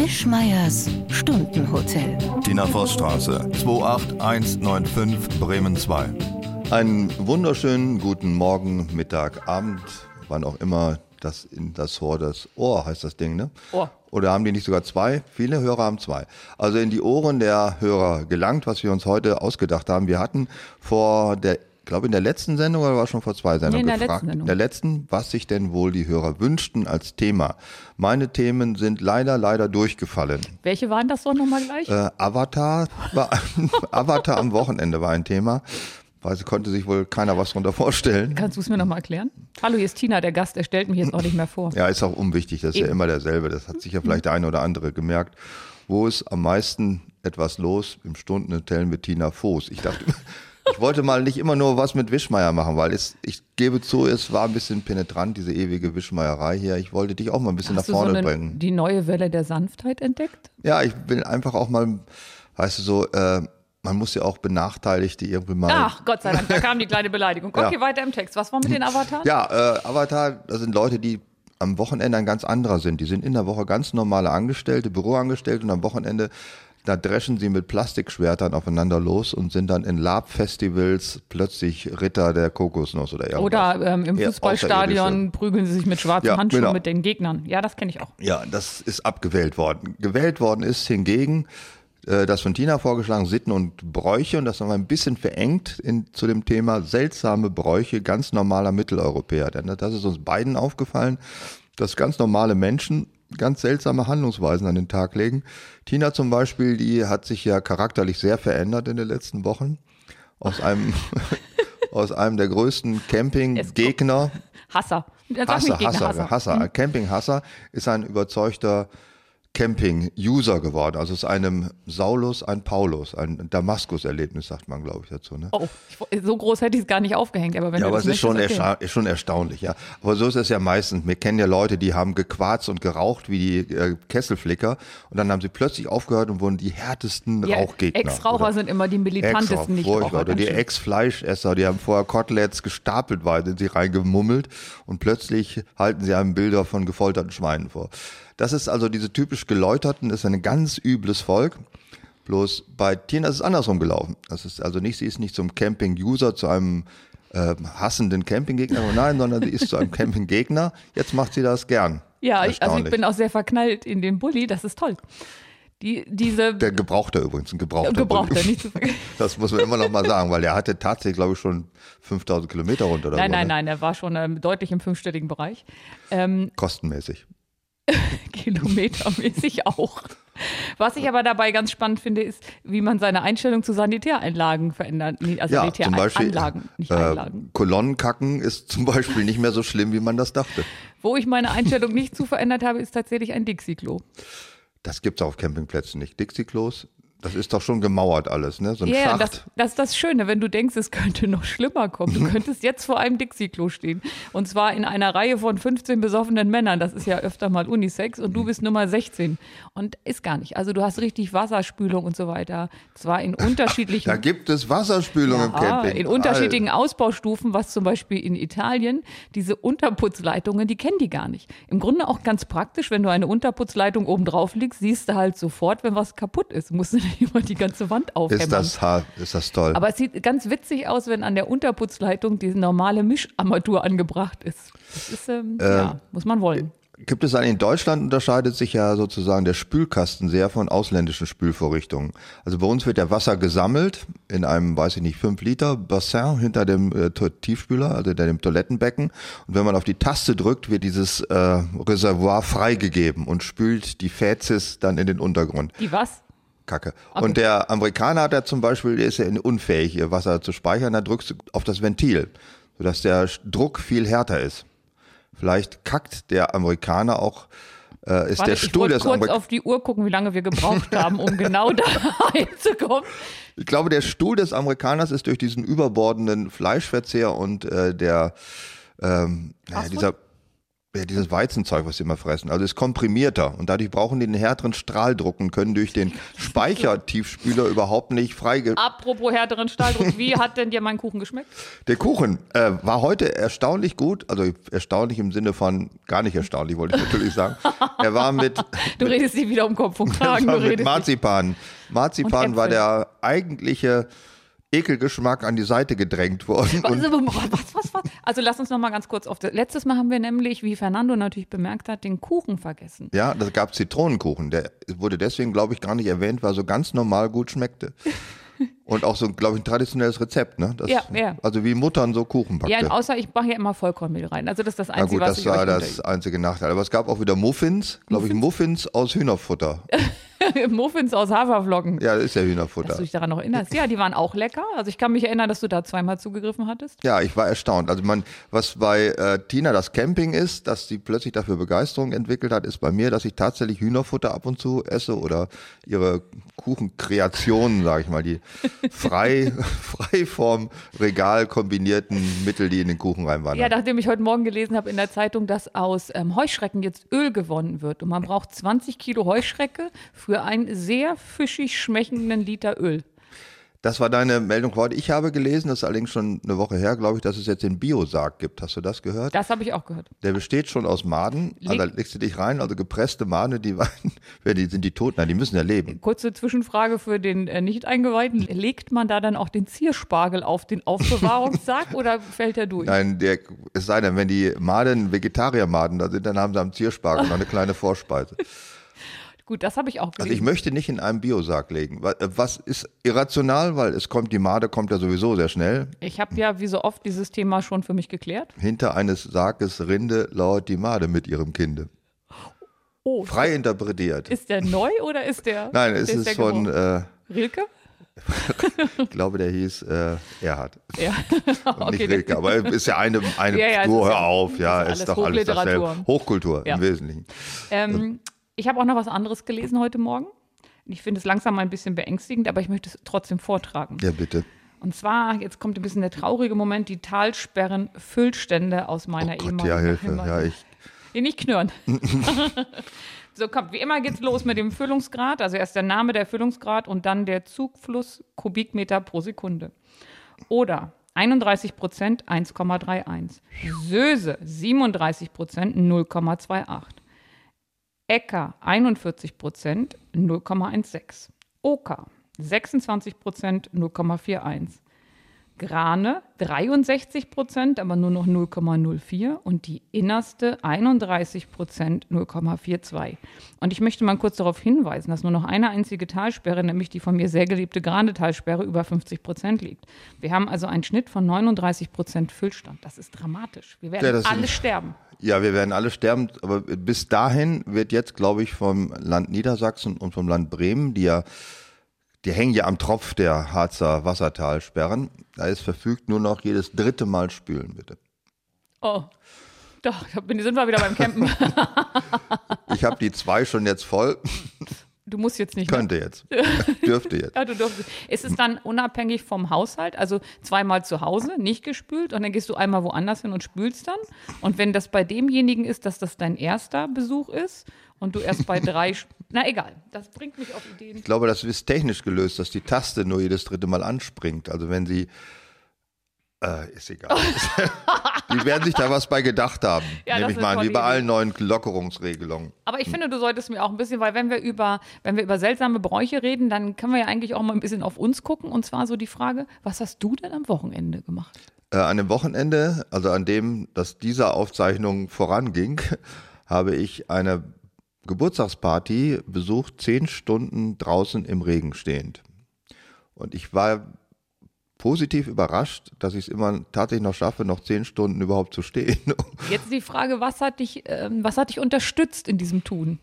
Wischmeiers Stundenhotel. Tina Vossstraße, 28195 Bremen 2. Einen wunderschönen guten Morgen, Mittag, Abend, wann auch immer das in das Ohr, das Ohr heißt das Ding, ne? Ohr. Oder haben die nicht sogar zwei? Viele Hörer haben zwei. Also in die Ohren der Hörer gelangt, was wir uns heute ausgedacht haben. Wir hatten vor der glaube in der letzten Sendung oder war schon vor zwei Sendungen Nee, in gefragt, letzten Sendung. der letzten, was sich denn wohl die Hörer wünschten als Thema. Meine Themen sind leider, leider durchgefallen. Welche waren das doch nochmal gleich? Äh, Avatar war Avatar am Wochenende war ein Thema. Weil sie konnte sich wohl keiner was darunter vorstellen. Kannst du es mir nochmal erklären? Hallo, hier ist Tina, der Gast. Er stellt mich jetzt auch nicht mehr vor. Ja, ist auch unwichtig, das ist ja Eben. immer derselbe. Das hat sich ja vielleicht der eine oder andere gemerkt. Wo ist am meisten etwas los im Stundenhotel mit Tina Voß? Ich dachte, ich wollte mal nicht immer nur was mit Wischmeier machen, weil es, ich gebe zu, es war ein bisschen penetrant, diese ewige Wischmeierei hier. Ich wollte dich auch mal ein bisschen Hast nach du so vorne eine, bringen. die neue Welle der Sanftheit entdeckt? Ja, ich will einfach auch mal, weißt du, so, äh, man muss ja auch Benachteiligte irgendwie mal. Ach, Gott sei Dank, da kam die kleine Beleidigung. Okay, Ja. weiter im Text. Was war mit den Avataren? Ja, äh, Avatar, das sind Leute, die am Wochenende ein ganz anderer sind. Die sind in der Woche ganz normale Angestellte, Büroangestellte und am Wochenende, da dreschen sie mit Plastikschwertern aufeinander los und sind dann in Lab-Festivals plötzlich Ritter der Kokosnuss oder irgendwas. Oder ähm, im Fußballstadion prügeln sie sich mit schwarzen Ja, Handschuhen genau. mit den Gegnern. Ja, das kenne ich auch. Ja, das ist abgewählt worden. Gewählt worden ist hingegen äh, das von Tina vorgeschlagen Sitten und Bräuche und das haben wir ein bisschen verengt in, zu dem Thema seltsame Bräuche ganz normaler Mitteleuropäer. Denn das ist uns beiden aufgefallen, dass ganz normale Menschen ganz seltsame Handlungsweisen an den Tag legen. Tina zum Beispiel, die hat sich ja charakterlich sehr verändert in den letzten Wochen. Aus einem, aus einem der größten Campinggegner Hasser. Hasser, Hasser, Hasser. Hasser. Camping-Hasser ist ein überzeugter Camping-User geworden. Also aus einem Saulus ein Paulus, ein Damaskus-Erlebnis, sagt man, glaube ich, dazu. Ne? Oh, so groß hätte ich es gar nicht aufgehängt, aber wenn Ja, aber es ist schon, okay. ist schon erstaunlich, ja. Aber so ist es ja meistens. Wir kennen ja Leute, die haben gequarzt und geraucht wie die äh, Kesselflicker und dann haben sie plötzlich aufgehört und wurden die härtesten Ja, Rauchgegner. Ex-Raucher sind immer die militantesten nicht furchtbar. Oder die Ex-Fleischesser, die haben vorher Koteletts gestapelt weiter, sind sie reingemummelt und plötzlich halten sie einem Bilder von gefolterten Schweinen vor. Das ist also diese typisch Geläuterten, ist ein ganz übles Volk. Bloß bei Tina ist es andersrum gelaufen. Das ist also nicht, sie ist nicht zum Camping-User, zu einem äh, hassenden Campinggegner, nein, sondern sie ist zu einem Campinggegner. Jetzt macht sie das gern. Ja, ich, also ich bin auch sehr verknallt in den Bulli, das ist toll. Die, diese Der Gebrauchter übrigens, ein Gebrauchter. Gebrauchter, Bulli. nicht zu vergessen. Das muss man immer noch mal sagen, weil er hatte tatsächlich, glaube ich, schon 5000 Kilometer runter. Oder Nein, so, nein, ne? nein, er war schon ähm, deutlich im fünfstelligen Bereich. Ähm, Kostenmäßig. kilometermäßig auch. Was ich aber dabei ganz spannend finde, ist, wie man seine Einstellung zu Sanitäreinlagen verändert. Also Ja, zum Beispiel Sanitäranlagen, nicht äh, Einlagen. Kolonnenkacken ist zum Beispiel nicht mehr so schlimm, wie man das dachte. Wo ich meine Einstellung nicht zu verändert habe, ist tatsächlich ein Dixie-Klo. Das gibt's auf Campingplätzen nicht. Dixie-Klos, das ist doch schon gemauert alles, ne? So ein Ja, yeah, Schacht. das, das ist das Schöne, wenn du denkst, es könnte noch schlimmer kommen. Du könntest jetzt vor einem Dixie-Klo stehen. Und zwar in einer Reihe von 15 besoffenen Männern. Das ist ja öfter mal Unisex. Und du bist Nummer 16. Und ist gar nicht. Also du hast richtig Wasserspülung und so weiter. Zwar in unterschiedlichen da gibt es Wasserspülung im Ja, Camping. in unterschiedlichen Ausbaustufen, was zum Beispiel in Italien, diese Unterputzleitungen, die kennen die gar nicht. Im Grunde auch ganz praktisch, wenn du eine Unterputzleitung oben drauf legst, siehst du halt sofort, wenn was kaputt ist. Musst du nicht immer die ganze Wand aufhämmern. ist das, ist das toll. Aber es sieht ganz witzig aus, wenn an der Unterputzleitung diese normale Mischarmatur angebracht ist. Das ist, ähm, ja, muss man wollen. Gibt es einen, in Deutschland unterscheidet sich ja sozusagen der Spülkasten sehr von ausländischen Spülvorrichtungen. Also bei uns wird ja Wasser gesammelt in einem, weiß ich nicht, 5 Liter Bassin hinter dem äh, Tiefspüler, also hinter dem Toilettenbecken. Und wenn man auf die Taste drückt, wird dieses äh, Reservoir freigegeben und spült die Fäzis dann in den Untergrund. Die was? Kacke. Und der Amerikaner hat ja zum Beispiel, der ist ja unfähig, ihr Wasser zu speichern, da drückst du auf das Ventil, sodass der Druck viel härter ist. Vielleicht kackt der Amerikaner auch, äh, ist Warte, der ich Stuhl wollte des kurz auf die Uhr gucken, wie lange wir gebraucht haben, um genau da reinzukommen. Ich glaube, der Stuhl des Amerikaners ist durch diesen überbordenden Fleischverzehr und äh, der, ähm, naja, dieser, ja, dieses Weizenzeug, was sie immer fressen. Also ist komprimierter und dadurch brauchen die einen härteren Strahldruck und können durch den Speichertiefspüler überhaupt nicht freige. Apropos härteren Stahldruck, wie hat denn dir mein Kuchen geschmeckt? Der Kuchen äh, war heute erstaunlich gut, also erstaunlich im Sinne von gar nicht erstaunlich, wollte ich natürlich sagen. Er war mit, Du redest dich wieder um Kopf und Kragen. war Du mit Marzipan. Marzipan war der eigentliche Ekelgeschmack an die Seite gedrängt worden. Also, was, was, was? Also lass uns noch mal ganz kurz auf das. Letztes Mal haben wir nämlich, wie Fernando natürlich bemerkt hat, den Kuchen vergessen. ja, das gab Zitronenkuchen. Der wurde deswegen, glaube ich, gar nicht erwähnt, weil er so ganz normal gut schmeckte. Und auch so, glaube ich, ein traditionelles Rezept, ne? Das, Ja, ja. Also wie Muttern so Kuchen backte. Ja, außer ich mache ja immer Vollkornmehl rein. Also das ist das Na Einzige, gut, was das ich war das einzige Nachteil. Aber es gab auch wieder Muffins, glaube ich, Muffins aus Hühnerfutter. Muffins aus Haferflocken. Ja, das ist ja Dass Hühnerfutter. du dich daran noch erinnerst. Ja, die waren auch lecker. Also ich kann mich erinnern, dass du da zweimal zugegriffen hattest. Ja, ich war erstaunt. Also man, was bei äh, Tina das Camping ist, dass sie plötzlich dafür Begeisterung entwickelt hat, ist bei mir, dass ich tatsächlich Hühnerfutter ab und zu esse oder ihre Kuchenkreationen, sage ich mal, die frei, frei vom Regal kombinierten Mittel, die in den Kuchen reinwandern. Ja, nachdem ich heute Morgen gelesen habe in der Zeitung, dass aus ähm, Heuschrecken jetzt Öl gewonnen wird und man braucht 20 Kilo Heuschrecke für einen sehr fischig schmeckenden Liter Öl. Das war deine Meldung heute. Ich habe gelesen, das ist allerdings schon eine Woche her, glaube ich, dass es jetzt den Biosarg gibt. Hast du das gehört? Das habe ich auch gehört. Der besteht schon aus Maden. Also da legst du dich rein, also gepresste Maden, die, die sind die tot? Nein, die müssen ja leben. Kurze Zwischenfrage für den äh, Nicht-Eingeweihten. Legt man da dann auch den Zierspargel auf den Aufbewahrungssack oder fällt er durch? Nein, der, es sei denn, wenn die Maden Vegetariermaden da sind, dann haben sie am Zierspargel noch eine kleine Vorspeise. Gut, das habe ich auch Also ich gelesen. möchte nicht in einem Biosarg legen. Äh, Was ist irrational, weil es kommt, die Made kommt ja sowieso sehr schnell. Ich habe ja wie so oft dieses Thema schon für mich geklärt. Hinter eines Sarges Rinde lauert die Made mit ihrem Kinde. Oh, Frei interpretiert. ist der neu oder ist der? Nein, es der ist von, äh, Rilke? ich glaube, der hieß äh, Erhard. Ja. Und nicht Okay, Rilke, aber ist ja eine, eine Ja, ja, es ist hör auf, ja, ist ist, doch alles dasselbe. Hochkultur Ja. im Wesentlichen. Ähm, ich habe auch noch was anderes gelesen heute Morgen. Ich finde es langsam ein bisschen beängstigend, aber ich möchte es trotzdem vortragen. Ja, bitte. Und zwar, jetzt kommt ein bisschen der traurige Moment, die Talsperren Füllstände aus meiner Oh Gott, ehemaligen ja, Hilfe. Ja, ich, Nee, nicht knurren. so, kommt, wie immer geht's los mit dem Füllungsgrad. Also erst der Name, der Füllungsgrad und dann der Zugfluss Kubikmeter pro Sekunde. Oder 31 Prozent 1,31. Söse 37 Prozent 0,28. Äcker 41 Prozent 0,16. Oka 26 Prozent 0,41. Grane 63 Prozent, aber nur noch 0,04 und die innerste 31 Prozent 0,42. Und ich möchte mal kurz darauf hinweisen, dass nur noch eine einzige Talsperre, nämlich die von mir sehr geliebte Grane-Talsperre, über 50 Prozent liegt. Wir haben also einen Schnitt von 39 Prozent Füllstand. Das ist dramatisch. Wir werden Ja, alle sterben. Ja, wir werden alle sterben, aber bis dahin wird jetzt, glaube ich, vom Land Niedersachsen und vom Land Bremen, die ja, die hängen ja am Tropf der Harzer Wassertalsperren, da ist verfügt nur noch jedes dritte Mal spülen, bitte. Oh. Doch, sind wir wieder beim Campen. Ich habe die zwei schon jetzt voll, Du musst jetzt nicht. ne? könnte jetzt, dürfte jetzt. Ja, du durftest. Ist es dann unabhängig vom Haushalt? Also zweimal zu Hause, nicht gespült und dann gehst du einmal woanders hin und spülst dann? Und wenn das bei demjenigen ist, dass das dein erster Besuch ist und du erst bei drei. Na egal, das bringt mich auf Ideen. Ich glaube, das ist technisch gelöst, dass die Taste nur jedes dritte Mal anspringt. Also wenn sie, äh, ist egal. die werden sich da was bei gedacht haben, Ja, nehme ich mal an, wie bei allen neuen Lockerungsregelungen. Aber ich finde, du solltest mir auch ein bisschen, weil wenn wir über, wenn wir über seltsame Bräuche reden, dann können wir ja eigentlich auch mal ein bisschen auf uns gucken. Und zwar so die Frage, was hast du denn am Wochenende gemacht? Äh, an dem Wochenende, also an dem, dass diese Aufzeichnung voranging, habe ich eine Geburtstagsparty besucht, zehn Stunden draußen im Regen stehend. Und ich war positiv überrascht, dass ich es immer tatsächlich noch schaffe, noch zehn Stunden überhaupt zu stehen. Jetzt die Frage, was hat dich, ähm, was hat dich unterstützt in diesem Tun?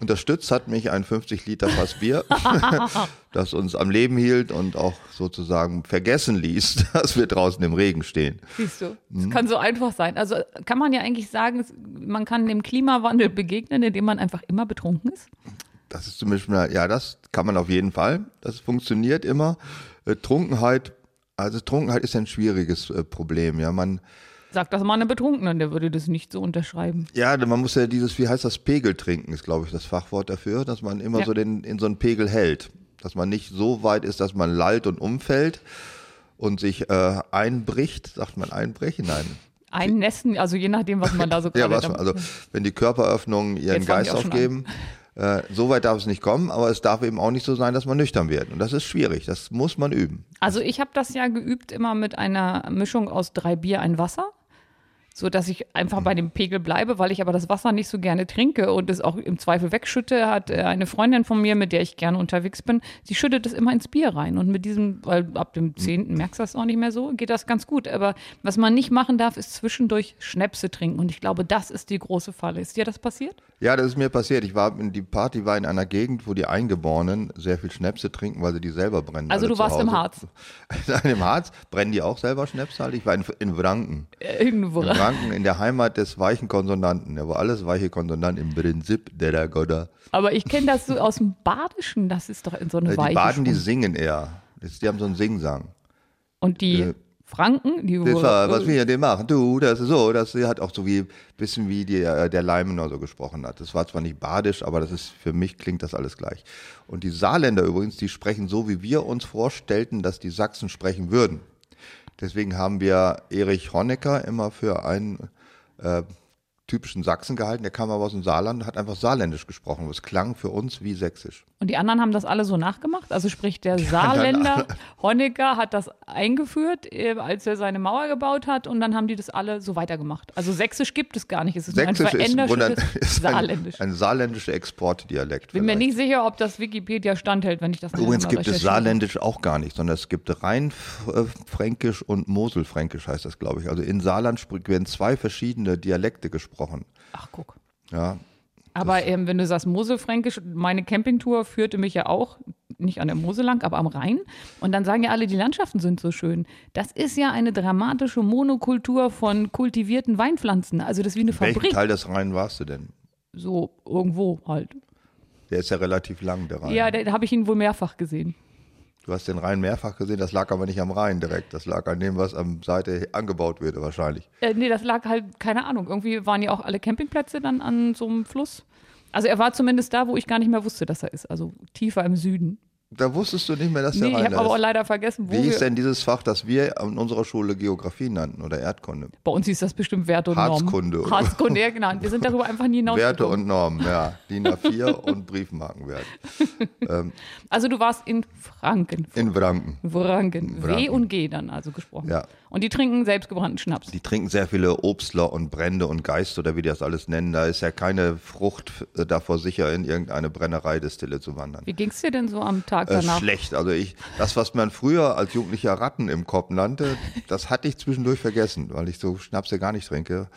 Unterstützt hat mich ein 50 Liter Fass Bier, das uns am Leben hielt und auch sozusagen vergessen ließ, dass wir draußen im Regen stehen. Siehst du, es kann so einfach sein. Also kann man ja eigentlich sagen, man kann dem Klimawandel begegnen, indem man einfach immer betrunken ist. Das ist zumindest mal, ja, das kann man auf jeden Fall. Das funktioniert immer. Äh, Trunkenheit, also Trunkenheit ist ein schwieriges äh, Problem. Ja, man, Sag das mal einem Betrunkenen, der würde das nicht so unterschreiben. Ja, man muss ja dieses, wie heißt das, Pegel trinken, ist glaube ich das Fachwort dafür, dass man immer Ja. so den, in so einen Pegel hält. Dass man nicht so weit ist, dass man lallt und umfällt und sich äh, einbricht. Sagt man einbrechen? Nein. Einnässen, also je nachdem, was man da so Ja, gerade was, damit- also wenn die Körperöffnungen ihren Jetzt Geist aufgeben, äh, so weit darf es nicht kommen, aber es darf eben auch nicht so sein, dass man nüchtern wird. Und das ist schwierig, das muss man üben. Also ich habe das ja geübt immer mit einer Mischung aus drei Bier, ein Wasser. So dass ich einfach bei dem Pegel bleibe, weil ich aber das Wasser nicht so gerne trinke und es auch im Zweifel wegschütte, hat äh, eine Freundin von mir, mit der ich gerne unterwegs bin, sie schüttet es immer ins Bier rein. Und mit diesem, weil ab dem 10. merkst du das auch nicht mehr so, geht das ganz gut. Aber was man nicht machen darf, ist zwischendurch Schnäpse trinken. Und ich glaube, das ist die große Falle. Ist dir das passiert? Ja, das ist mir passiert. Ich war in die Party war in einer Gegend, wo die Eingeborenen sehr viel Schnäpse trinken, weil sie die selber brennen. Also du warst im Hause. Harz. Nein, im Harz brennen die auch selber Schnäpse halt. Ich war in, in Wranken. Äh, Irgendwo. In Wranken, in der Heimat des weichen Konsonanten. Da war alles weiche Konsonanten im Prinzip der da Goda. Aber ich kenne das so aus dem Badischen, das ist doch in so eine Äh, weiche Die Baden, die singen eher. Die haben so einen Singsang. Und die Äh, Franken, die Das war, was wir denn machen, du, das ist so, das hat auch so wie, bisschen wie die, äh, der Leimener so gesprochen hat. Das war zwar nicht badisch, aber das ist, für mich klingt das alles gleich. Und die Saarländer übrigens, die sprechen so, wie wir uns vorstellten, dass die Sachsen sprechen würden. Deswegen haben wir Erich Honecker immer für einen äh, typischen Sachsen gehalten. Der kam aber aus dem Saarland und hat einfach saarländisch gesprochen. Es klang für uns wie sächsisch. Und die anderen haben das alle so nachgemacht. Also sprich, der Saarländer Honecker hat das eingeführt, äh, als er seine Mauer gebaut hat, und dann haben die das alle so weitergemacht. Also Sächsisch gibt es gar nicht. Es ist nur ein Sächsisch im Grunde verändertes ist ein, Saarländisch. ein saarländischer Exportdialekt. Bin mir vielleicht. nicht sicher, ob das Wikipedia standhält, wenn ich das Übrigens gibt es. Saarländisch auch gar nicht, sondern es gibt Rheinfränkisch und Moselfränkisch heißt das, glaube ich. Also in Saarland werden zwei verschiedene Dialekte gesprochen. Ach, guck. Ja, Aber ähm, wenn du sagst Moselfränkisch, meine Campingtour führte mich ja auch nicht an der Mosel lang, aber am Rhein. Und dann sagen ja alle, die Landschaften sind so schön. Das ist ja eine dramatische Monokultur von kultivierten Weinpflanzen. Also das ist wie eine welchen Fabrik. Teil des Rhein warst du denn? So irgendwo halt. Der ist ja relativ lang, der Rhein. Ja, da habe ich ihn wohl mehrfach gesehen. Du hast den Rhein mehrfach gesehen, das lag aber nicht am Rhein direkt. Das lag an dem, was am Seite angebaut wird wahrscheinlich. Äh, nee, das lag halt, keine Ahnung. Irgendwie waren ja auch alle Campingplätze dann an so einem Fluss. Also er war zumindest da, wo ich gar nicht mehr wusste, dass er ist. Also tiefer im Süden. Da wusstest du nicht mehr, dass Nee, der ich Rhein habe da aber auch leider vergessen, wo Wie hieß denn dieses Fach, das wir in unserer Schule Geografie nannten oder Erdkunde? Bei uns hieß das bestimmt Werte und Normen. Harzkunde, oder? Harzkunde, ja genau. Wir sind darüber einfach nie Werte hinausgekommen. und Normen, ja. DIN A4 und Briefmarkenwert. Also du warst in Franken. In Wranken. Franken. W Franken. und G dann also gesprochen. Ja. Und die trinken selbstgebrannten Schnaps. Die trinken sehr viele Obstler und Brände und Geist oder wie die das alles nennen. Da ist ja keine Frucht äh, davor sicher, in irgendeine Brennereidestille zu wandern. Wie ging's dir denn so am Tag Äh, danach? schlecht. Also ich, das, was man früher als jugendlicher Ratten im Kopf nannte, das hatte ich zwischendurch vergessen, weil ich so Schnapse gar nicht trinke.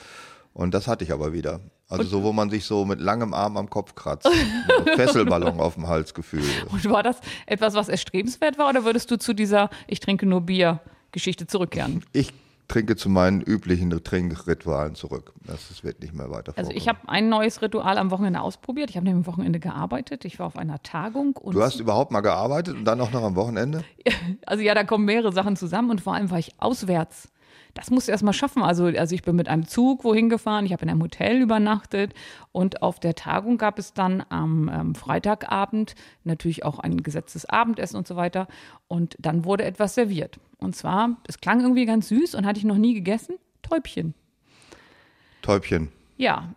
Und das hatte ich aber wieder. Also so, wo man sich so mit langem Arm am Kopf kratzt. Fesselballon auf dem Hals Gefühl. Und war das etwas, was erstrebenswert war oder würdest du zu dieser Ich trinke nur Bier Geschichte zurückkehren? Ich trinke zu meinen üblichen Trinkritualen zurück. Das, das wird nicht mehr weiter Also ich habe ein neues Ritual am Wochenende ausprobiert. Ich habe nämlich am Wochenende gearbeitet. Ich war auf einer Tagung und Du hast überhaupt mal gearbeitet und dann auch noch am Wochenende? also ja, da kommen mehrere Sachen zusammen und vor allem war ich auswärts. Das musst du erst mal schaffen. Also, also ich bin mit einem Zug wohin gefahren, ich habe in einem Hotel übernachtet und auf der Tagung gab es dann am ähm, Freitagabend natürlich auch ein gesetztes Abendessen und so weiter. Und dann wurde etwas serviert. Und zwar, es klang irgendwie ganz süß und hatte ich noch nie gegessen, Täubchen. Täubchen. Ja.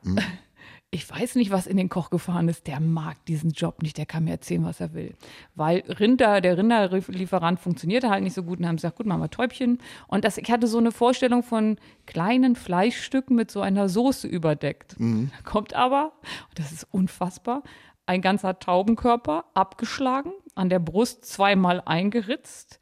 Ich weiß nicht, was in den Koch gefahren ist. Der mag diesen Job nicht. Der kann mir erzählen, was er will. Weil Rinder, der Rinderlieferant funktionierte halt nicht so gut und haben gesagt, gut, machen wir Täubchen. Und das, ich hatte so eine Vorstellung von kleinen Fleischstücken mit so einer Soße überdeckt. Da kommt aber, das ist unfassbar, ein ganzer Taubenkörper abgeschlagen, an der Brust zweimal eingeritzt,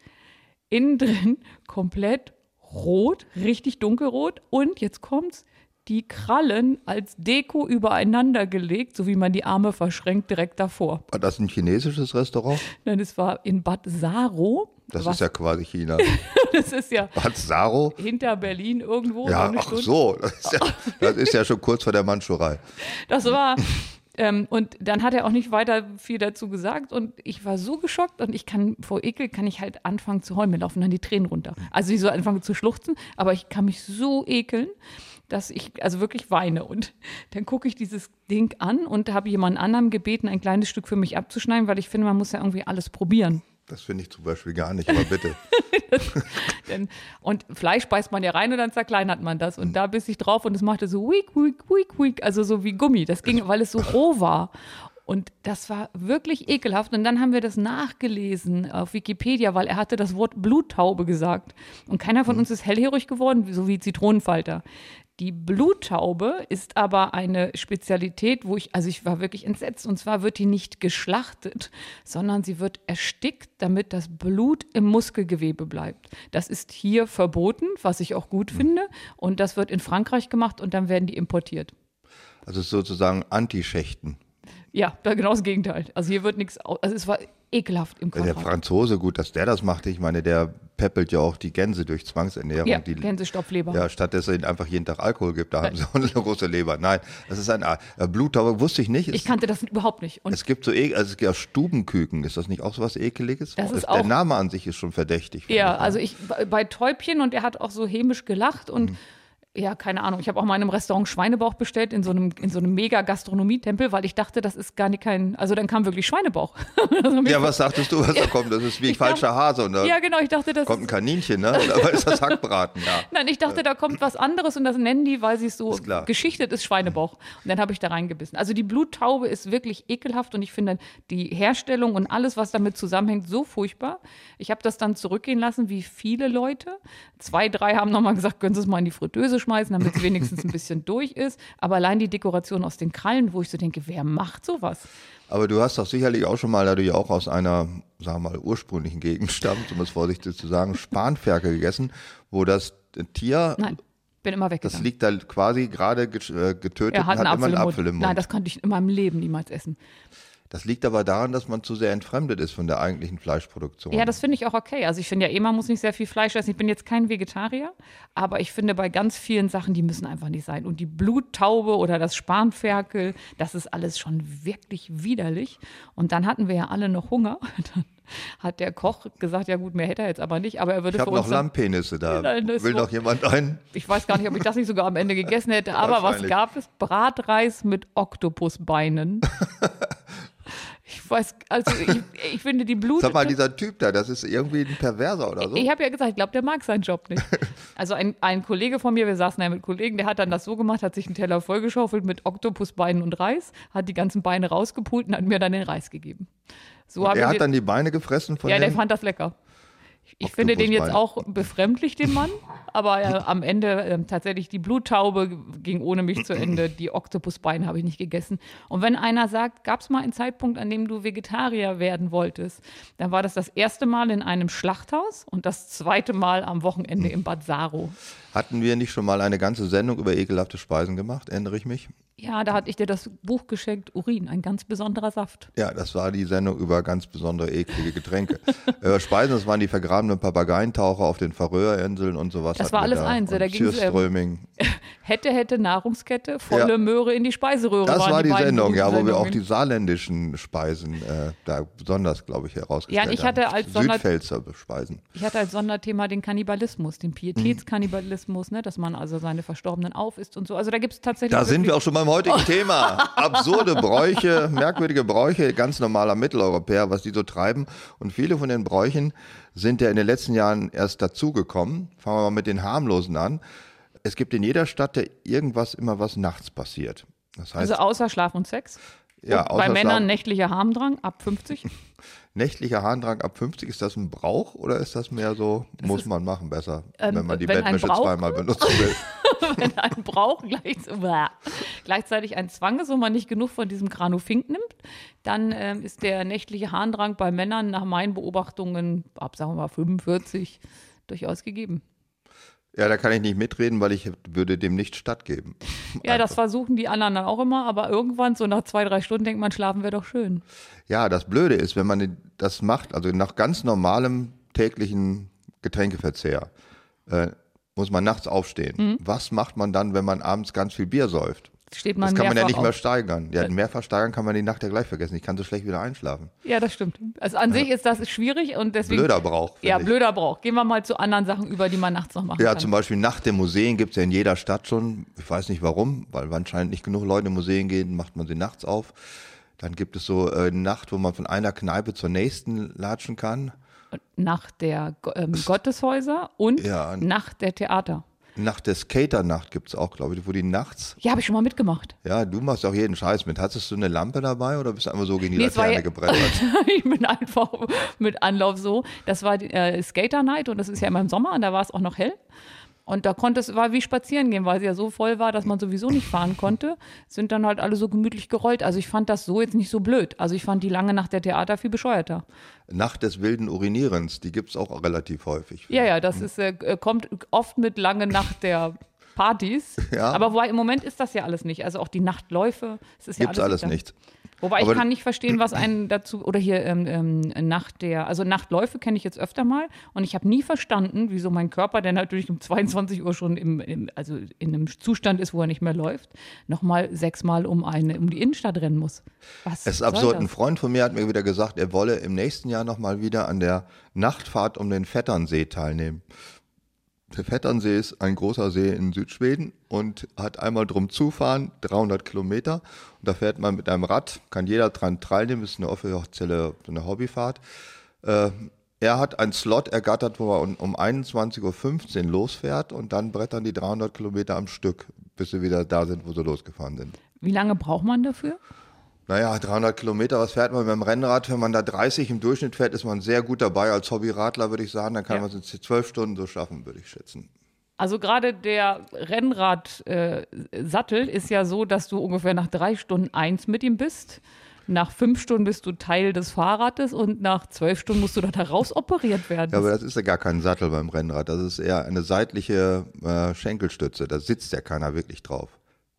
innen drin komplett rot, richtig dunkelrot. Und jetzt kommt's, die Krallen als Deko übereinander gelegt, so wie man die Arme verschränkt direkt davor. War das ein chinesisches Restaurant? Nein, es war in Bad Saro. Das Was- ist ja quasi China. das ist ja Bad Saro? hinter Berlin irgendwo. Ja, ach Stunde. so. Das ist ja, das ist ja schon kurz vor der Mandschurei. Das war Ähm, und dann hat er auch nicht weiter viel dazu gesagt und ich war so geschockt und ich kann vor Ekel kann ich halt anfangen zu heulen, mir laufen dann die Tränen runter. Also ich so anfangen zu schluchzen, aber ich kann mich so ekeln, dass ich also wirklich weine und dann gucke ich dieses Ding an und habe jemand anderem gebeten, ein kleines Stück für mich abzuschneiden, weil ich finde, man muss ja irgendwie alles probieren. Das finde ich zum Beispiel gar nicht, aber bitte. Denn, und Fleisch beißt man ja rein und dann zerkleinert man das. Und da biss ich drauf und es machte so weak, weak, weak, weak, also so wie Gummi. Das ging, weil es so roh war. Und das war wirklich ekelhaft. Und dann haben wir das nachgelesen auf Wikipedia, weil er hatte das Wort Bluttaube gesagt. Und keiner von uns ist hellhörig geworden, so wie Zitronenfalter. Die Bluttaube ist aber eine Spezialität, wo ich, also ich war wirklich entsetzt. Und zwar wird die nicht geschlachtet, sondern sie wird erstickt, damit das Blut im Muskelgewebe bleibt. Das ist hier verboten, was ich auch gut finde. Und das wird in Frankreich gemacht und dann werden die importiert. Also sozusagen Antischächten. Ja, genau das Gegenteil. Also hier wird nichts, also es war ekelhaft im Der Körper. Franzose, gut, dass der das machte. Ich meine, der peppelt ja auch die Gänse durch Zwangsernährung. Ja, die, Gänsestopfleber. Ja, statt dass er ihnen einfach jeden Tag Alkohol gibt, da haben sie auch eine große Leber. Nein, das ist ein äh, Bluttaube, wusste ich nicht. Ich Es, kannte das überhaupt nicht. Und es gibt so, e- also es gibt auch Stubenküken. Ist das nicht auch so was Ekeliges? Das ist der auch- Name an sich ist schon verdächtig. ja, ich. also ich bei- bei Täubchen und er hat auch so hämisch gelacht und Mhm. Ja, keine Ahnung. Ich habe auch mal in einem Restaurant Schweinebauch bestellt in so einem in so einem mega Gastronomietempel, weil ich dachte, das ist gar nicht kein, also dann kam wirklich Schweinebauch. Also Ja, was sagtest du, was da kommt? Das ist wie Ich dachte- falscher Hase. Und da ja, genau, ich dachte, das kommt ein Kaninchen, ne? Dabei ist das Hackbraten, ja. Nein, ich dachte, da kommt was anderes und das nennen die, weil sie es so Ist geschichtet ist, Schweinebauch. Und dann habe ich da reingebissen. Also die Bluttaube ist wirklich ekelhaft und ich finde die Herstellung und alles, was damit zusammenhängt, so furchtbar. Ich habe das dann zurückgehen lassen, wie viele Leute. Zwei, drei haben nochmal gesagt, können Sie es mal in die Fritteuse schmeißen, damit es wenigstens ein bisschen durch ist. Aber allein die Dekoration aus den Krallen, wo ich so denke, wer macht sowas? Aber du hast doch sicherlich auch schon mal, da du ja auch aus einer, sagen wir mal, ursprünglichen Gegend stammst, um es vorsichtig zu sagen, Spanferkel gegessen, wo das Tier, Nein, bin immer das weggegangen. liegt da quasi gerade ge- getötet er hat und einen hat immer Apfel, einen im Apfel im. Mund. Nein, das konnte ich in meinem Leben niemals essen. Das liegt aber daran, dass man zu sehr entfremdet ist von der eigentlichen Fleischproduktion. Ja, das finde ich auch okay. Also ich finde ja eh, man muss nicht sehr viel Fleisch essen. Ich bin jetzt kein Vegetarier, aber ich finde bei ganz vielen Sachen, die müssen einfach nicht sein. Und die Bluttaube oder das Spanferkel, das ist alles schon wirklich widerlich. Und dann hatten wir ja alle noch Hunger. Dann hat der Koch gesagt, ja gut, mehr hätte er jetzt aber nicht, aber er würde ich für habe noch Lammpenisse da. Will noch jemand ein? ich weiß gar nicht, ob ich das nicht sogar am Ende gegessen hätte, aber was gab es? Bratreis mit Oktopusbeinen. Ich weiß, also ich, ich finde die Blut. Sag mal, dieser Typ da, das ist irgendwie ein Perverser oder so. Ich habe ja gesagt, ich glaube, der mag seinen Job nicht. Also ein, ein Kollege von mir, wir saßen ja mit Kollegen, der hat dann das so gemacht, hat sich einen Teller vollgeschaufelt mit Oktopusbeinen und Reis, hat die ganzen Beine rausgepult und hat mir dann den Reis gegeben. So er hat den- dann die Beine gefressen von ja, der dem? fand das lecker. Ich, ich finde den jetzt Oktopusbein. auch befremdlich, den Mann, aber äh, am Ende ähm, tatsächlich die Bluttaube ging ohne mich zu Ende, die Oktopusbeine habe ich nicht gegessen. Und wenn einer sagt, gab es mal einen Zeitpunkt, an dem du Vegetarier werden wolltest, dann war das das erste Mal in einem Schlachthaus und das zweite Mal am Wochenende im Bad Saro. Hatten wir nicht schon mal eine ganze Sendung über ekelhafte Speisen gemacht? Erinnere ich mich? Ja, da hatte ich dir das Buch geschenkt, Urin, ein ganz besonderer Saft. Ja, das war die Sendung über ganz besondere eklige Getränke. über Speisen, das waren die vergrabenen Papageientaucher auf den Färöerinseln und sowas. Das war alles da. eins, Und da ging's, ähm. Hätte, hätte, Nahrungskette, volle Ja. Möhre in die Speiseröhre. Das war die, beiden Sendung, ja, wo wir auch die saarländischen Speisen äh, da besonders, glaube ich, herausgestellt Ja, ich hatte haben. als Südpfälzer Speisen. Ich hatte als Sonderthema den Kannibalismus, den Pietätskannibalismus, ne, dass man also seine Verstorbenen aufisst und so. Also da gibt es tatsächlich. Da sind wir auch schon beim heutigen Thema. Absurde Bräuche, merkwürdige Bräuche, ganz normaler Mitteleuropäer, was die so treiben. Und viele von den Bräuchen sind ja in den letzten Jahren erst dazugekommen. Fangen wir mal mit den harmlosen an. Es gibt in jeder Stadt ja irgendwas immer, was nachts passiert. Das heißt, Also außer Schlaf und Sex. Ja, bei Männern nächtlicher Harmdrang ab 50. nächtlicher Harndrang ab 50, ist das ein Brauch oder ist das mehr so, muss man machen besser, Ähm, wenn man die wenn Bettwäsche Brauch- zweimal benutzen will? wenn ein Brauch gleich, gleichzeitig ein Zwang ist und man nicht genug von diesem Granufink nimmt, dann ähm, ist der nächtliche Harndrang bei Männern nach meinen Beobachtungen ab, sagen wir mal, 45 durchaus gegeben. Ja, da kann ich nicht mitreden, weil ich würde dem nicht stattgeben. Ja, das versuchen die anderen dann auch immer, aber irgendwann, so nach zwei, drei Stunden, denkt man, schlafen wäre doch schön. Ja, das Blöde ist, wenn man das macht, also nach ganz normalem täglichen Getränkeverzehr, äh, muss man nachts aufstehen. Mhm. Was macht man dann, wenn man abends ganz viel Bier säuft? Steht man Das kann man ja nicht mehr auf. steigern. Ja, mehrfach steigern kann man die Nacht ja gleich vergessen. Ich kann so schlecht wieder einschlafen. Ja, das stimmt. Also an sich ist das schwierig und deswegen. Blöder Brauch. Ja, ich. blöder Brauch. Gehen wir mal zu anderen Sachen über, die man nachts noch machen Ja, kann. zum Beispiel Nacht der Museen gibt es ja in jeder Stadt schon. Ich weiß nicht warum, weil anscheinend nicht genug Leute in Museen gehen, macht man sie nachts auf. Dann gibt es so äh, Nacht, wo man von einer Kneipe zur nächsten latschen kann. Nacht der ähm, Gotteshäuser und Ja. Nacht der Theater. Nacht der Skaternacht gibt es auch, glaube ich, wo die nachts. Ja, habe ich schon mal mitgemacht. Ja, du machst auch jeden Scheiß mit. Hattest du eine Lampe dabei oder bist du einfach so gegen die Nee, Laterne ja- gebrettert? ich bin einfach mit Anlauf so. Das war die, äh, Skater Night und das ist ja immer im Sommer und da war es auch noch hell. Und da konnte es, war wie spazieren gehen, weil sie ja so voll war, dass man sowieso nicht fahren konnte, sind dann halt alle so gemütlich gerollt. Also ich fand das so jetzt nicht so blöd. Also ich fand die lange Nacht der Theater viel bescheuerter. Nacht des wilden Urinierens, die gibt es auch relativ häufig. Ja, ja, das ist, äh, äh, kommt oft mit lange Nacht der Partys. Ja. Aber wobei, im Moment ist das ja alles nicht. Also auch die Nachtläufe, es ist ja Gibt's alles da. nicht. Wobei ich Aber- kann nicht verstehen, was einen dazu, oder hier ähm, ähm, Nacht der, also Nachtläufe kenne ich jetzt öfter mal und ich habe nie verstanden, wieso mein Körper, der natürlich um 22 Uhr schon im, im, also in einem Zustand ist, wo er nicht mehr läuft, nochmal sechsmal um eine, um die Innenstadt rennen muss. Was Es ist absurd. Ein das? Freund von mir hat mir wieder gesagt, er wolle im nächsten Jahr nochmal wieder an der Nachtfahrt um den Vetternsee teilnehmen. Der Vetternsee ist ein großer See in Südschweden und hat einmal drum zufahren, 300 Kilometer. Und da fährt man mit einem Rad, kann jeder dran teilnehmen, ist eine offizielle eine Hobbyfahrt. Äh, er hat einen Slot ergattert, wo um, um 21.15 Uhr losfährt und dann brettern die 300 Kilometer am Stück, bis sie wieder da sind, wo sie losgefahren sind. Wie lange braucht man dafür? Naja, 300 Kilometer, was fährt man mit dem Rennrad? Wenn man da 30 im Durchschnitt fährt, ist man sehr gut dabei. Als Hobbyradler würde ich sagen, dann kann Ja. man es in zwölf Stunden so schaffen, würde ich schätzen. Also gerade der Rennrad-Sattel ist ja so, dass du ungefähr nach drei Stunden eins mit ihm bist. Nach fünf Stunden bist du Teil des Fahrrades und nach zwölf Stunden musst du da heraus operiert werden. Ja, aber das ist ja gar kein Sattel beim Rennrad. Das ist eher eine seitliche äh, Schenkelstütze. Da sitzt ja keiner wirklich drauf.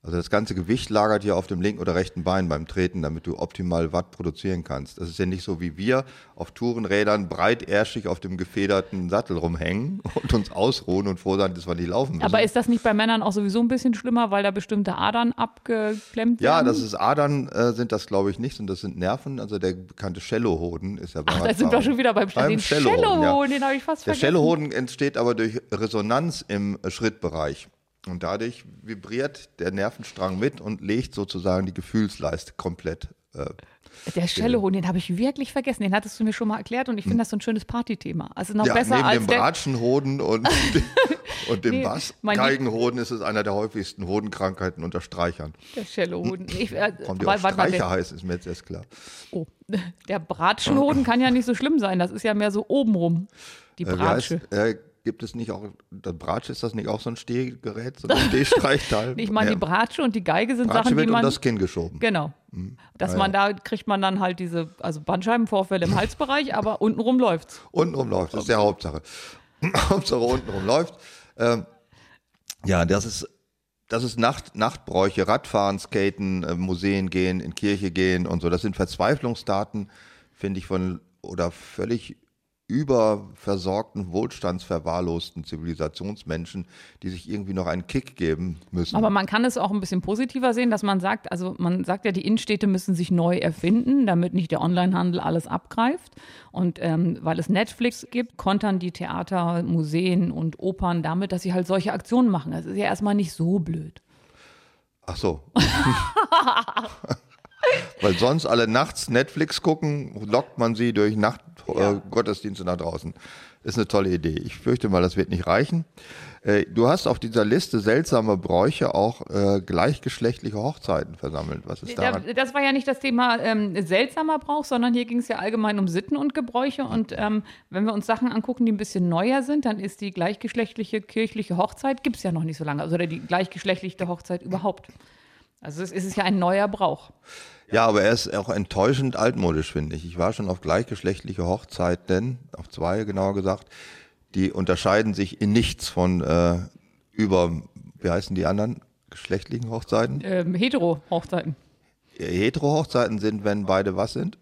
Also das ganze Gewicht lagert hier auf dem linken oder rechten Bein beim Treten, damit du optimal Watt produzieren kannst. Das ist ja nicht so wie wir auf Tourenrädern breitärschig auf dem gefederten Sattel rumhängen und uns ausruhen und froh sein, dass wir nicht laufen müssen. aber ist das nicht bei Männern auch sowieso ein bisschen schlimmer, weil da bestimmte Adern abgeklemmt Ja, werden? das ist Adern äh, sind das glaube ich nicht, und das sind Nerven. Also der bekannte Cellohoden ist ja beim Ach, da sind wir schon wieder beim, Beim den Cellohoden, Cello, ja. den habe ich fast Der vergessen. Cellohoden entsteht aber durch Resonanz im äh, Schrittbereich. Und dadurch vibriert der Nervenstrang mit und legt sozusagen die Gefühlsleiste komplett. Äh, Der Cellohoden, den habe ich wirklich vergessen. Den hattest du mir schon mal erklärt und ich finde das so ein schönes Partythema. Also noch ja, besser neben als dem Bratschenhoden und, und dem Nee, Bass. mein- Geigenhoden ist es einer der häufigsten Hodenkrankheiten unter Streichern. der Cellohoden. Ich, äh, Warum die mal, Streicher heißt, ist mir jetzt erst klar. oh, der Bratschenhoden kann ja nicht so schlimm sein. Das ist ja mehr so obenrum, die Äh, Bratsche. äh, gibt es nicht auch, das Bratsche, ist das nicht auch so ein Stehgerät, so ein Stehstreichteil? Ich meine, die Bratsche und die Geige sind Bratsche Sachen, die wird um man. das Kinn geschoben. Genau. Mhm. Dass man da kriegt man dann halt diese, also Bandscheibenvorfälle im Halsbereich, aber untenrum läuft's. Untenrum läuft, das ist der Hauptsache. Hauptsache untenrum läuft. Ähm, ja, das ist, das ist Nacht, Nachtbräuche, Radfahren, Skaten, äh, Museen gehen, in Kirche gehen und so. Das sind Verzweiflungsdaten, finde ich, von oder völlig überversorgten, wohlstandsverwahrlosten Zivilisationsmenschen, die sich irgendwie noch einen Kick geben müssen. Aber man kann es auch ein bisschen positiver sehen, dass man sagt, also man sagt ja, die Innenstädte müssen sich neu erfinden, damit nicht der Onlinehandel alles abgreift. Und ähm, weil es Netflix gibt, kontern die Theater, Museen und Opern damit, dass sie halt solche Aktionen machen. Das ist ja erstmal nicht so blöd. Ach so. Weil sonst alle nachts Netflix gucken, lockt man sie durch Nacht äh, Gottesdienste nach draußen. Ist eine tolle Idee. Ich fürchte mal, das wird nicht reichen. Äh, du hast auf dieser Liste seltsame Bräuche auch äh, gleichgeschlechtliche Hochzeiten versammelt. Was ist daran? Das war ja nicht das Thema ähm, seltsamer Brauch, sondern hier ging es ja allgemein um Sitten und Gebräuche. Und ähm, wenn wir uns Sachen angucken, die ein bisschen neuer sind, dann ist die gleichgeschlechtliche kirchliche Hochzeit, gibt es ja noch nicht so lange. Also oder die gleichgeschlechtliche Hochzeit überhaupt. Also es ist ja ein neuer Brauch. Ja, aber er ist auch enttäuschend altmodisch, finde ich. Ich war schon auf gleichgeschlechtliche Hochzeiten, auf zwei genauer gesagt. Die unterscheiden sich in nichts von äh, über, wie heißen die anderen geschlechtlichen Hochzeiten? Ähm, Hetero-Hochzeiten. Hetero-Hochzeiten sind, wenn beide was sind?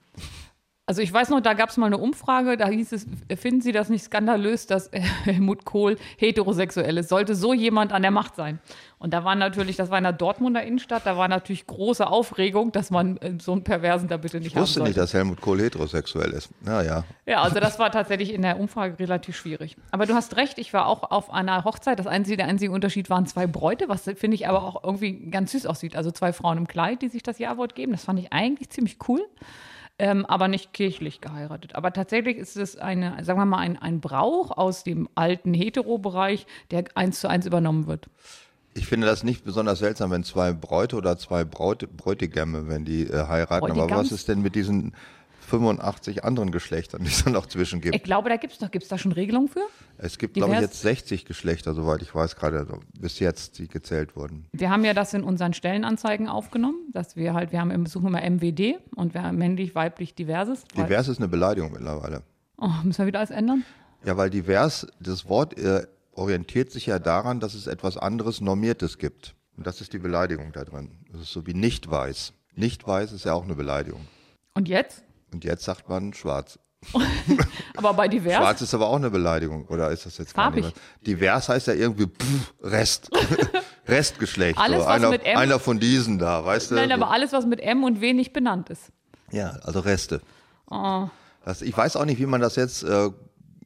Also ich weiß noch, da gab es mal eine Umfrage, da hieß es, finden Sie das nicht skandalös, dass Helmut Kohl heterosexuell ist? Sollte so jemand an der Macht sein? Und da war natürlich, das war in der Dortmunder Innenstadt, da war natürlich große Aufregung, dass man äh, so einen Perversen da bitte nicht Ich wusste nicht, dass Helmut Kohl heterosexuell ist. Naja. Ja, also das war tatsächlich in der Umfrage relativ schwierig. Aber du hast recht, ich war auch auf einer Hochzeit. Das einzige, der einzige Unterschied waren zwei Bräute, was finde ich aber auch irgendwie ganz süß aussieht. Also zwei Frauen im Kleid, die sich das Ja-Wort geben. Das fand ich eigentlich ziemlich cool. Ähm, aber nicht kirchlich geheiratet. Aber tatsächlich ist es eine, sagen wir mal, ein, ein Brauch aus dem alten Hetero-Bereich, der eins zu eins übernommen wird. Ich finde das nicht besonders seltsam, wenn zwei Bräute oder zwei Braut, Bräutigämme, wenn die äh, heiraten. Aber Bräutigams? was ist denn mit diesen 85 anderen Geschlechtern, die es dann noch zwischen gibt? Ich glaube, da gibt es noch, gibt es da schon Regelungen für? Es gibt, glaube ich, jetzt 60 Geschlechter, soweit ich weiß, gerade also bis jetzt, die gezählt wurden. Wir haben ja das in unseren Stellenanzeigen aufgenommen, dass wir halt, wir haben im suchen immer MWD und wir haben männlich, weiblich, diverses. Divers ist eine Beleidigung mittlerweile. Oh, müssen wir wieder alles ändern? Ja, weil divers, das Wort äh, orientiert sich ja daran, dass es etwas anderes Normiertes gibt. Und das ist die Beleidigung da drin. Das ist so wie nicht weiß. Nicht weiß ist ja auch eine Beleidigung. Und jetzt? Und jetzt sagt man schwarz. Aber bei divers? Schwarz ist aber auch eine Beleidigung, oder ist das jetzt Farbig. Divers heißt ja irgendwie pff, Rest. Restgeschlecht. Alles, so. was einer, mit M- einer von diesen da, weißt du? Nein, aber alles, was mit M und W nicht benannt ist. Ja, also Reste. Oh. Das, ich weiß auch nicht, wie man das jetzt, äh,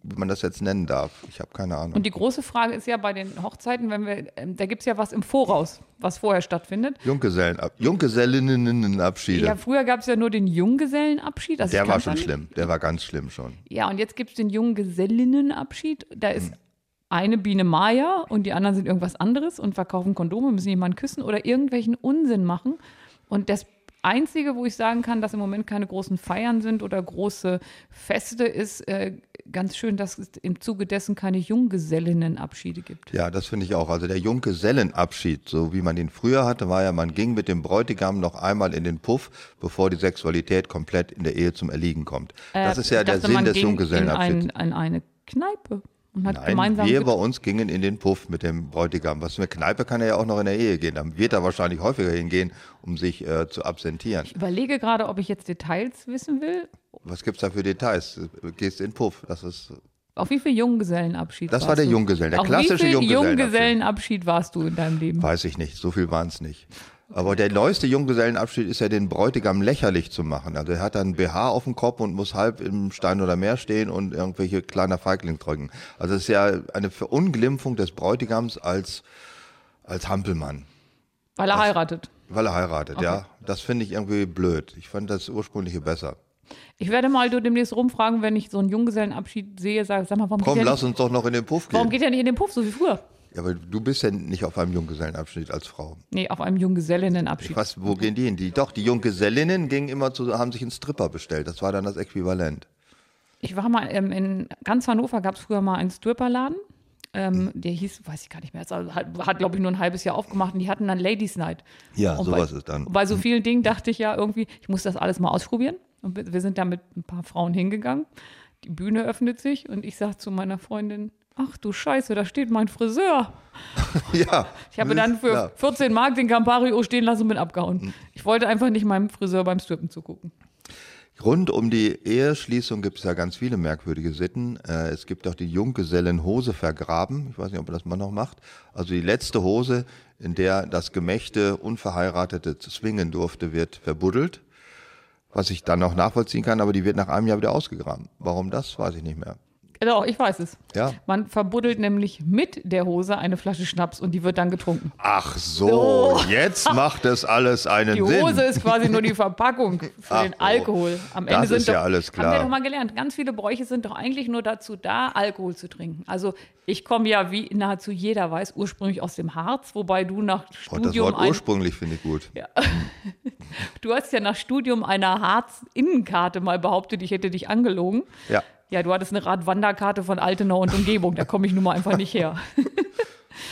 wie man das jetzt nennen darf. Ich habe keine Ahnung. Und die große Frage ist ja bei den Hochzeiten, wenn wir, ähm, da gibt es ja was im Voraus, was vorher stattfindet. Junggesellenab Junggesellinnenabschiede. Ja, früher gab es ja nur den Junggesellenabschied. Also Der war schon schlimm. Der war ganz schlimm schon. Ja, und jetzt gibt es den Junggesellinnenabschied. Da ist Hm. eine Biene Maya und die anderen sind irgendwas anderes und verkaufen Kondome, müssen jemanden küssen oder irgendwelchen Unsinn machen. Und das Einzige, wo ich sagen kann, dass im Moment keine großen Feiern sind oder große Feste, ist äh, ganz schön, dass es im Zuge dessen keine Junggesellinnenabschiede gibt. Ja, das finde ich auch. Also der Junggesellenabschied, so wie man ihn früher hatte, war ja, man ging mit dem Bräutigam noch einmal in den Puff, bevor die Sexualität komplett in der Ehe zum Erliegen kommt. Das Äh, ist ja der dachte, Sinn des ging in, Junggesellenabschieds. ein, in eine Kneipe und hat Nein, gemeinsam wir bei uns gingen in den Puff mit dem Bräutigam. Was mit Kneipe kann er ja auch noch in der Ehe gehen. Dann wird er wahrscheinlich häufiger hingehen, um sich äh, zu absentieren. Ich überlege gerade, ob ich jetzt Details wissen will. Was gibt's da für Details? Du Gehst in den Puff. Das ist Auf wie viel Junggesellenabschied Das war der? Junggesellen, der Auf klassische wie viel Junggesellenabschied. Junggesellenabschied warst du in deinem Leben? Weiß ich nicht, so viel waren es nicht. Aber der neueste Junggesellenabschied ist ja den Bräutigam lächerlich zu machen. Also er hat dann BH auf dem Kopf und muss halb im Stein oder Meer stehen und irgendwelche kleiner Feigling drücken. Also es ist ja eine Verunglimpfung des Bräutigams als, als Hampelmann, Weil er heiratet. weil er heiratet, Okay. ja. Das finde ich irgendwie blöd. Ich fand das ursprüngliche besser. Ich werde mal du demnächst rumfragen, wenn ich so einen Junggesellenabschied sehe, sag, sag mal, warum, Komm, geht, lass nicht, uns doch noch in den Puff warum gehen. geht er nicht in den Puff, so wie früher? Ja, aber du bist ja nicht auf einem Junggesellenabschied als Frau. Nee, auf einem Junggesellinnenabschied. Was, wo gehen die hin? Die, doch, die Junggesellinnen gingen immer zu, haben sich einen Stripper bestellt. Das war dann das Äquivalent. Ich war mal ähm, in ganz Hannover, gab es früher mal einen Stripperladen. Hm. Ähm, der hieß, weiß ich gar nicht mehr, also hat, hat glaube ich nur ein halbes Jahr aufgemacht und die hatten dann Ladies Night. Ja, Und sowas bei, ist dann. Bei so vielen Dingen dachte ich ja irgendwie, ich muss das alles mal ausprobieren. Und wir sind da mit ein paar Frauen hingegangen. Die Bühne öffnet sich und ich sage zu meiner Freundin, ach du Scheiße, da steht mein Friseur. Ja. Ich habe dann für klar. 14 Mark den Campario stehen lassen und bin abgehauen. Ich wollte einfach nicht meinem Friseur beim Strippen zugucken. Rund um die Eheschließung gibt es ja ganz viele merkwürdige Sitten. Äh, es gibt auch die Junggesellenhose vergraben. Ich weiß nicht, ob das man noch macht. Also die letzte Hose, in der das Gemächte Unverheiratete zwingen durfte, wird verbuddelt. Was ich dann noch nachvollziehen kann, aber die wird nach einem Jahr wieder ausgegraben. Warum das, weiß ich nicht mehr. Genau, ich weiß es. Ja. Man verbuddelt nämlich mit der Hose eine Flasche Schnaps und die wird dann getrunken. Ach so, jetzt macht es alles einen Die Sinn. Hose ist quasi nur die Verpackung für Ach den oh. Alkohol. Am Das Ende sind ist ja doch, alles Haben wir klar. doch mal gelernt. Ganz viele Bräuche sind doch eigentlich nur dazu da, Alkohol zu trinken. Also ich komme ja, wie nahezu jeder weiß, ursprünglich aus dem Harz, wobei du nach Und das Studium Wort ursprünglich finde ich gut. du hast ja nach Studium einer Harz-Innenkarte mal behauptet, ich hätte dich angelogen. Ja. Ja, du hattest eine Radwanderkarte von Altenau und Umgebung. Da komme ich nun mal einfach nicht her.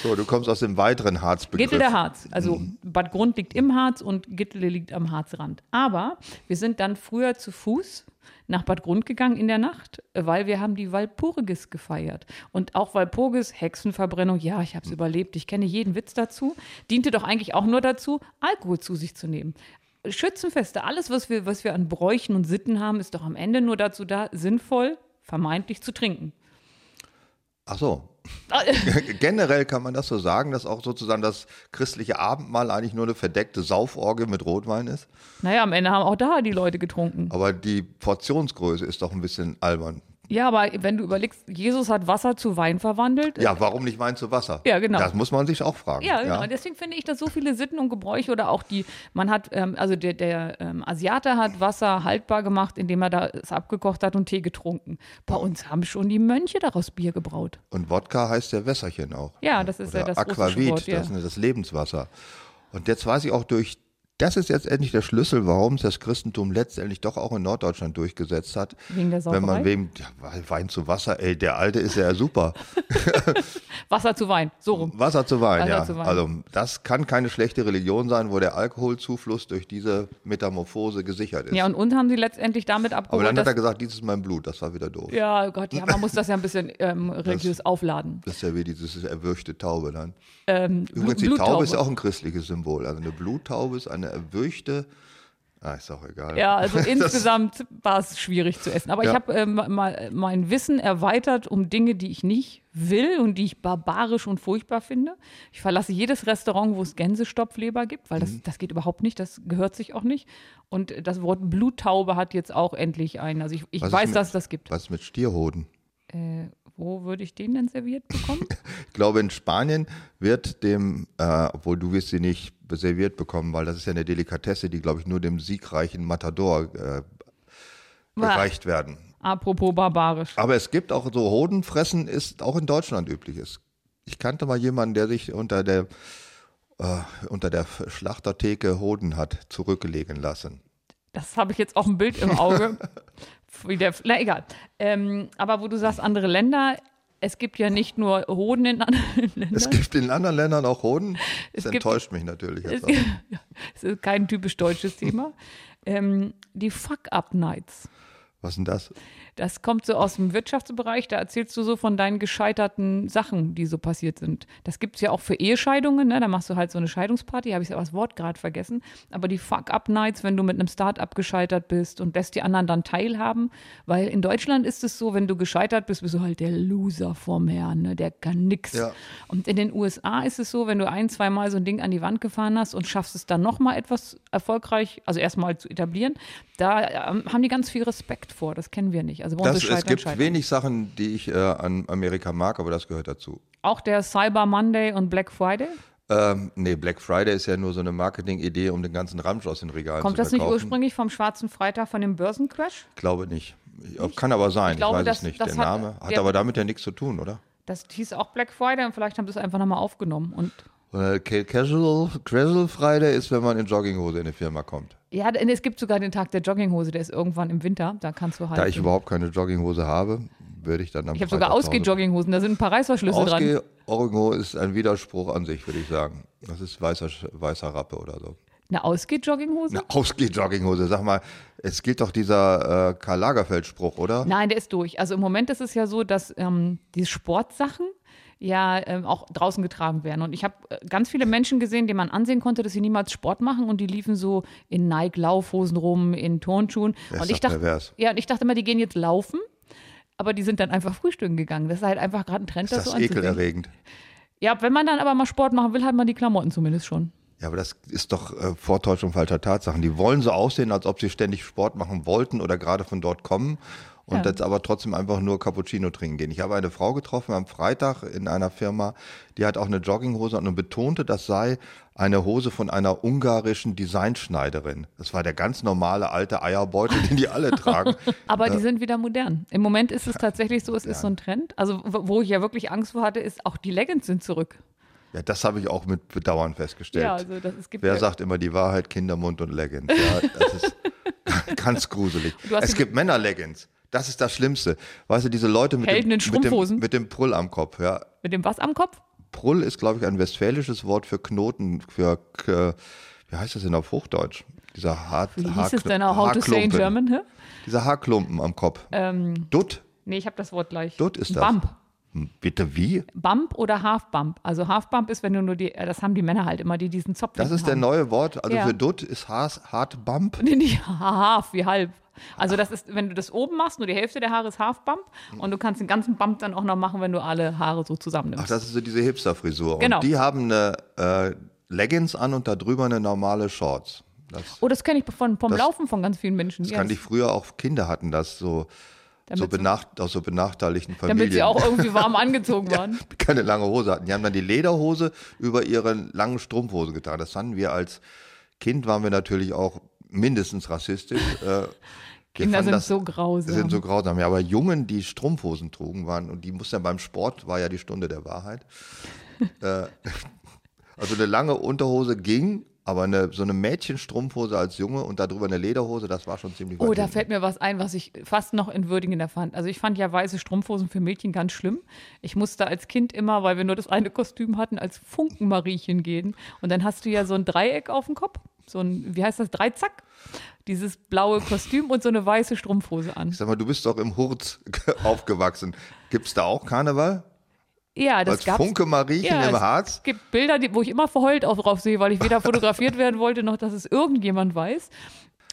So, du kommst aus dem weiteren Harzbegriff. Gittel der Harz. Also Mhm. Bad Grund liegt im Harz und Gittele liegt am Harzrand. Aber wir sind dann früher zu Fuß nach Bad Grund gegangen in der Nacht, weil wir haben die Walpurgis gefeiert. Und auch Walpurgis, Hexenverbrennung, ja, ich habe es Mhm. überlebt, ich kenne jeden Witz dazu, diente doch eigentlich auch nur dazu, Alkohol zu sich zu nehmen. Schützenfeste, alles, was wir, was wir an Bräuchen und Sitten haben, ist doch am Ende nur dazu da, sinnvoll, vermeintlich zu trinken. Ach so. Generell kann man das so sagen, dass auch sozusagen das christliche Abendmahl eigentlich nur eine verdeckte Sauforgel mit Rotwein ist. Naja, am Ende haben auch da die Leute getrunken. Aber die Portionsgröße ist doch ein bisschen albern. Ja, aber wenn du überlegst, Jesus hat Wasser zu Wein verwandelt. Ja, warum nicht Wein zu Wasser? Ja, genau. Das muss man sich auch fragen. Ja, genau. Deswegen finde ich, dass so viele Sitten und Gebräuche oder auch die, man hat, ähm, also der, der ähm, Asiate hat Wasser haltbar gemacht, indem er da es abgekocht hat und Tee getrunken. Bei uns haben schon die Mönche daraus Bier gebraut. Und Wodka heißt ja Wässerchen auch. Ja, das ist Oder ja das Aquavit, Wort, ja. das ist das Lebenswasser. Und jetzt weiß ich auch durch, das ist jetzt endlich der Schlüssel, warum es das Christentum letztendlich doch auch in Norddeutschland durchgesetzt hat. Wegen der Wenn man wem, ja, Wein zu Wasser, ey, der Alte ist ja super. Wasser zu Wein, so rum. Wasser zu Wein, Wasser ja. zu Wein. Also das kann keine schlechte Religion sein, wo der Alkoholzufluss durch diese Metamorphose gesichert ist. Ja, und uns haben sie letztendlich damit Aber abgeholt, dann hat er gesagt, dies ist mein Blut, das war wieder doof. ja, oh Gott, ja, man muss das ja ein bisschen ähm, religiös aufladen. Das ist ja wie dieses erwürchte Taube dann. Ähm, Übrigens, die Bluttaube. Taube ist auch ein christliches Symbol. Also eine Bluttaube ist eine erwürchte, ah, ist auch egal. Ja, also insgesamt war es schwierig zu essen. Aber ich Ja. habe ähm, mal mein Wissen erweitert um Dinge, die ich nicht will und die ich barbarisch und furchtbar finde. Ich verlasse jedes Restaurant, wo es Gänsestopfleber gibt, weil das, Mhm. das geht überhaupt nicht, das gehört sich auch nicht. Und das Wort Bluttaube hat jetzt auch endlich einen. Also ich, ich weiß, mit- dass es das gibt. Was mit Stierhoden? Äh, wo würde ich den denn serviert bekommen? Ich glaube, in Spanien wird dem, äh, obwohl du wirst sie nicht serviert bekommen, weil das ist ja eine Delikatesse, die, glaube ich, nur dem siegreichen Matador äh, gereicht werden. Apropos barbarisch. Aber es gibt auch so Hodenfressen, ist auch in Deutschland übliches. Ich kannte mal jemanden, der sich unter der äh, unter der Schlachtertheke Hoden hat zurücklegen lassen. Das habe ich jetzt auch ein Bild im Auge. Wie der, na egal. Ähm, aber wo du sagst, andere Länder, es gibt ja nicht nur Hoden in anderen Ländern. Es gibt in anderen Ländern auch Hoden. Das Es gibt- enttäuscht mich natürlich. Es Jetzt auch. gibt- Es ist kein typisch deutsches Thema. Ähm, die Fuck-Up-Nights. Was denn das? Das kommt so aus dem Wirtschaftsbereich, da erzählst du so von deinen gescheiterten Sachen, die so passiert sind. Das gibt es ja auch für Ehescheidungen, ne? da machst du halt so eine Scheidungsparty, habe ich aber das Wort gerade vergessen. Aber die Fuck-Up-Nights, wenn du mit einem Start-up gescheitert bist und lässt die anderen dann teilhaben, weil in Deutschland ist es so, wenn du gescheitert bist, bist du halt der Loser vorm Herrn, ne? der kann nix. Ja. Und in den USA ist es so, wenn du ein, zweimal so ein Ding an die Wand gefahren hast und schaffst es dann nochmal etwas erfolgreich, also erstmal zu etablieren, da ähm, haben die ganz viel Respekt vor. Das kennen wir nicht. Also bei uns Das, ist es gibt Scheitern. wenig Sachen, die ich äh, an Amerika mag, aber das gehört dazu. Auch der Cyber Monday und Black Friday. Ähm, nee, Black Friday ist ja nur so eine Marketing-Idee, um den ganzen Ramsch aus den Regalen Kommt zu das nicht verkaufen. ursprünglich vom Schwarzen Freitag von dem Börsencrash? Glaube nicht. Ich, kann aber sein, ich, glaube, weiß das- es nicht. Der hat- Name hat der- aber damit ja nichts zu tun, oder? Das hieß auch Black Friday und vielleicht haben sie es einfach nochmal aufgenommen. Und Äh, Ca- Casual, Casual Friday ist, wenn man in Jogginghose in eine Firma kommt. Ja, es gibt sogar den Tag der Jogginghose, der ist irgendwann im Winter. Da kannst du halt. Da ich überhaupt keine Jogginghose habe, würde ich dann am ich habe sogar Ausgeh-Jogginghosen, da sind ein paar Reißverschlüsse dran. Ausgeh-Oringo ist ein Widerspruch an sich, würde ich sagen. Das ist weißer, weißer Rappe oder so. Eine Ausgeh-Jogginghose? Eine Ausgeh-Jogginghose, sag mal, es gilt doch dieser äh, Karl Lagerfeld-Spruch, oder? Nein, der ist durch. Also im Moment ist es ja so, dass ähm, die Sportsachen ja ähm, auch draußen getragen werden. Und ich habe äh, ganz viele Menschen gesehen, denen man ansehen konnte, dass sie niemals Sport machen und die liefen so in Nike-Laufhosen rum, in Turnschuhen. Das und ist ich dachte, pervers. ja, und ich dachte immer, die gehen jetzt laufen, aber die sind dann einfach frühstücken gegangen. Das ist halt einfach gerade ein Trend, Ist das, das so ekelerregend? Ja, wenn man dann aber mal Sport machen will, hat man die Klamotten zumindest schon. Ja, aber das ist doch äh, Vortäuschung falscher Tatsachen. Die wollen so aussehen, als ob sie ständig Sport machen wollten oder gerade von dort kommen und Ja. jetzt aber trotzdem einfach nur Cappuccino trinken gehen. Ich habe eine Frau getroffen am Freitag in einer Firma, die hat auch eine Jogginghose und betonte, das sei eine Hose von einer ungarischen Designschneiderin. Das war der ganz normale alte Eierbeutel, den die alle tragen. Aber die sind wieder modern. Im Moment ist es tatsächlich so, es ist so ein Trend. Also wo ich ja wirklich Angst vor hatte, ist, auch die Leggings sind zurück. Ja, das habe ich auch mit Bedauern festgestellt. Ja, also das, es gibt Wer ja, sagt immer die Wahrheit, Kindermund und Leggings? Ja, das ist ganz gruselig. Es gibt Männer-Leggings. Das ist das Schlimmste. Weißt du, diese Leute mit, Helden dem, mit, dem, mit dem Prull am Kopf. Ja. mit dem was am Kopf? Prull ist, glaube ich, ein westfälisches Wort für Knoten, für, äh, wie heißt das denn auf Hochdeutsch? Dieser Haar, Wie hieß Haarkn- es denn auch? How to say in. German? Hä? Dieser Haarklumpen am Kopf. Ähm, Dutt. nee, ich habe das Wort gleich. Dutt ist das. Bump. Bitte wie? Bump oder Half Bump. Also Half Bump ist, wenn du nur die, äh, das haben die Männer halt immer, die diesen Zopf Das ist der haben. neue Wort. Also Ja. für Dutt ist Haas, Hard Bump. Nee, nicht Half, wie halb. Also das ist, wenn du das oben machst, nur die Hälfte der Haare ist Half Bump und du kannst den ganzen Bump dann auch noch machen, wenn du alle Haare so zusammennimmst. Ach, das ist so diese Hipster-Frisur. Genau. Und die haben eine äh, Leggings an und da drüber eine normale Shorts. Das, oh, das kenne ich von, vom Das- Laufen von ganz vielen Menschen. das Ja, kannte ich früher auch. Kinder hatten das so, so damit, sie, benach, aus so benachteiligten Familien. damit sie auch irgendwie warm angezogen waren. die keine lange Hose hatten. Die haben dann die Lederhose über ihre langen Strumpfhose getragen. Das fanden wir als Kind, waren wir natürlich auch mindestens rassistisch. Äh, Kinder sind das- so grausam. sind so grausam. Ja, aber Jungen, die Strumpfhosen trugen, waren, und die mussten ja beim Sport, war ja die Stunde der Wahrheit. äh, also eine lange Unterhose ging, aber eine, so eine Mädchenstrumpfhose als Junge und darüber eine Lederhose, das war schon ziemlich Oh, da fällt mir was ein, was ich fast noch entwürdigender fand. Also ich fand ja weiße Strumpfhosen für Mädchen ganz schlimm. Ich musste als Kind immer, weil wir nur das eine Kostüm hatten, als Funkenmariechen gehen. Und dann hast du ja so ein Dreieck auf dem Kopf, so ein, wie heißt das, Dreizack? Dieses blaue Kostüm und so eine weiße Strumpfhose an. Ich sag mal, du bist doch im Hurz aufgewachsen. Gibt es da auch Karneval? Ja, das gab's. Funke Mariechen Ja, im es Harz? gibt Bilder, die, wo ich immer verheult auch drauf sehe, weil ich weder fotografiert werden wollte, noch dass es irgendjemand weiß.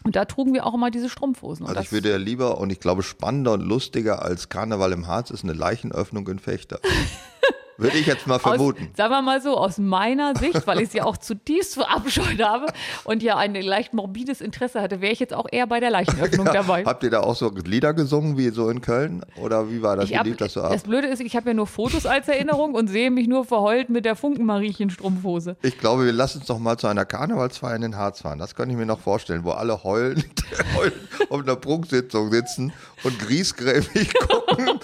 Und da trugen wir auch immer diese Strumpfhosen. Und Also ich würde ja lieber und ich glaube spannender und lustiger als Karneval im Harz ist eine Leichenöffnung in Fechter. würde ich jetzt mal vermuten. Aus, sagen wir mal so, aus meiner Sicht, weil ich sie auch zutiefst verabscheut habe und ja ein leicht morbides Interesse hatte, wäre ich jetzt auch eher bei der Leichenöffnung dabei. Habt ihr da auch so Lieder gesungen wie so in Köln? Oder wie war das? Ich Wie hab, lief das so ab? das Blöde ist, ich habe ja nur Fotos als Erinnerung und sehe mich nur verheult mit der Funkenmariechen-Strumpfhose. Ich glaube, wir lassen uns doch mal zu einer Karnevalsfeier in den Harz fahren. Das könnte ich mir noch vorstellen, wo alle heulend, heulend auf einer Prunksitzung sitzen und griesgrämig gucken.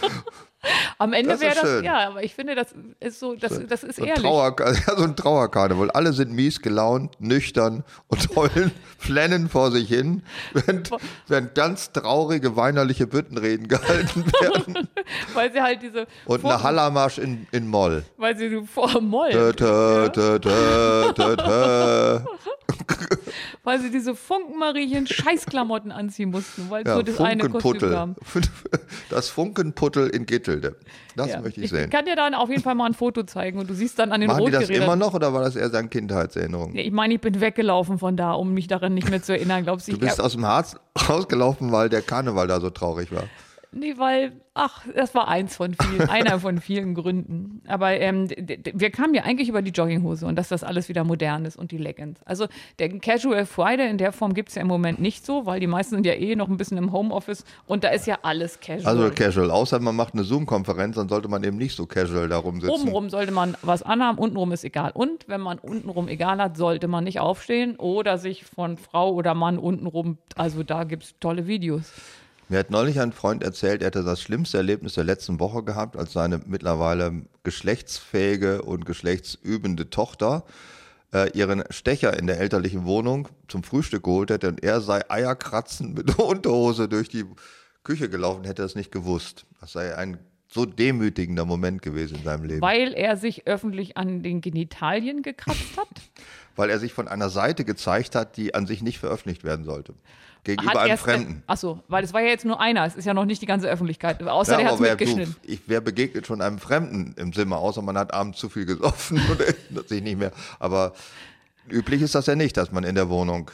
Am Ende Das wäre das, schön. ja, aber ich finde, das ist so, das, das ist So ehrlich. Trauer, ja, so ein Trauerkarneval. Alle sind mies gelaunt, nüchtern und heulen, flennen vor sich hin, während, während ganz traurige, weinerliche Büttenreden gehalten werden. Weil sie halt diese, Und Funken- eine Hallermarsch in, in Moll. weil sie vor Moll, Tö, tö, tö, tö, tö, tö. Weil sie diese Funkenmariechen Scheißklamotten anziehen mussten, weil es Ja, nur das eine Kostüm Funkenputtel. kam. Das Funkenputtel in Gittelde. Das Ja. möchte ich Ich sehen. kann dir dann auf jeden Fall mal ein Foto zeigen und du siehst dann an den Machen die das immer noch oder war das eher seine Kindheitserinnerung? Nee, Ich meine, ich bin weggelaufen von da, um mich daran nicht mehr zu erinnern. Glaubst du, Du ich bist aus dem Harz rausgelaufen, weil der Karneval da so traurig war. Nee, weil, ach, das war eins von vielen, einer von vielen Gründen. Aber ähm, wir kamen ja eigentlich über die Jogginghose und dass das alles wieder modern ist und die Leggings. Also der Casual Friday in der Form gibt es ja im Moment nicht so, weil die meisten sind ja eh noch ein bisschen im Homeoffice und da ist ja alles casual. Also casual. Außer man macht eine Zoom-Konferenz, dann sollte man eben nicht so casual da rumsitzen. Obenrum sollte man was anhaben, untenrum ist egal. Und wenn man untenrum egal hat, sollte man nicht aufstehen oder sich von Frau oder Mann untenrum, also da gibt es tolle Videos. Mir hat neulich ein Freund erzählt, er hätte das schlimmste Erlebnis der letzten Woche gehabt, als seine mittlerweile geschlechtsfähige und geschlechtsübende Tochter äh, ihren Stecher in der elterlichen Wohnung zum Frühstück geholt hätte und er sei eierkratzend mit der Unterhose durch die Küche gelaufen, hätte er es nicht gewusst. Das sei ein so demütigender Moment gewesen in seinem Leben. Weil er sich öffentlich an den Genitalien gekratzt hat. weil er sich von einer Seite gezeigt hat, die an sich nicht veröffentlicht werden sollte. Gegenüber Hat einem Fremden. Achso, weil es war ja jetzt nur einer, es ist ja noch nicht die ganze Öffentlichkeit. Außer der Ja, hat es aber wer, mitgeschnitten. du, ich, wer begegnet schon einem Fremden im Zimmer, außer man hat abends zu viel gesoffen und erinnert sich nicht mehr. Aber üblich ist das ja nicht, dass man in der Wohnung.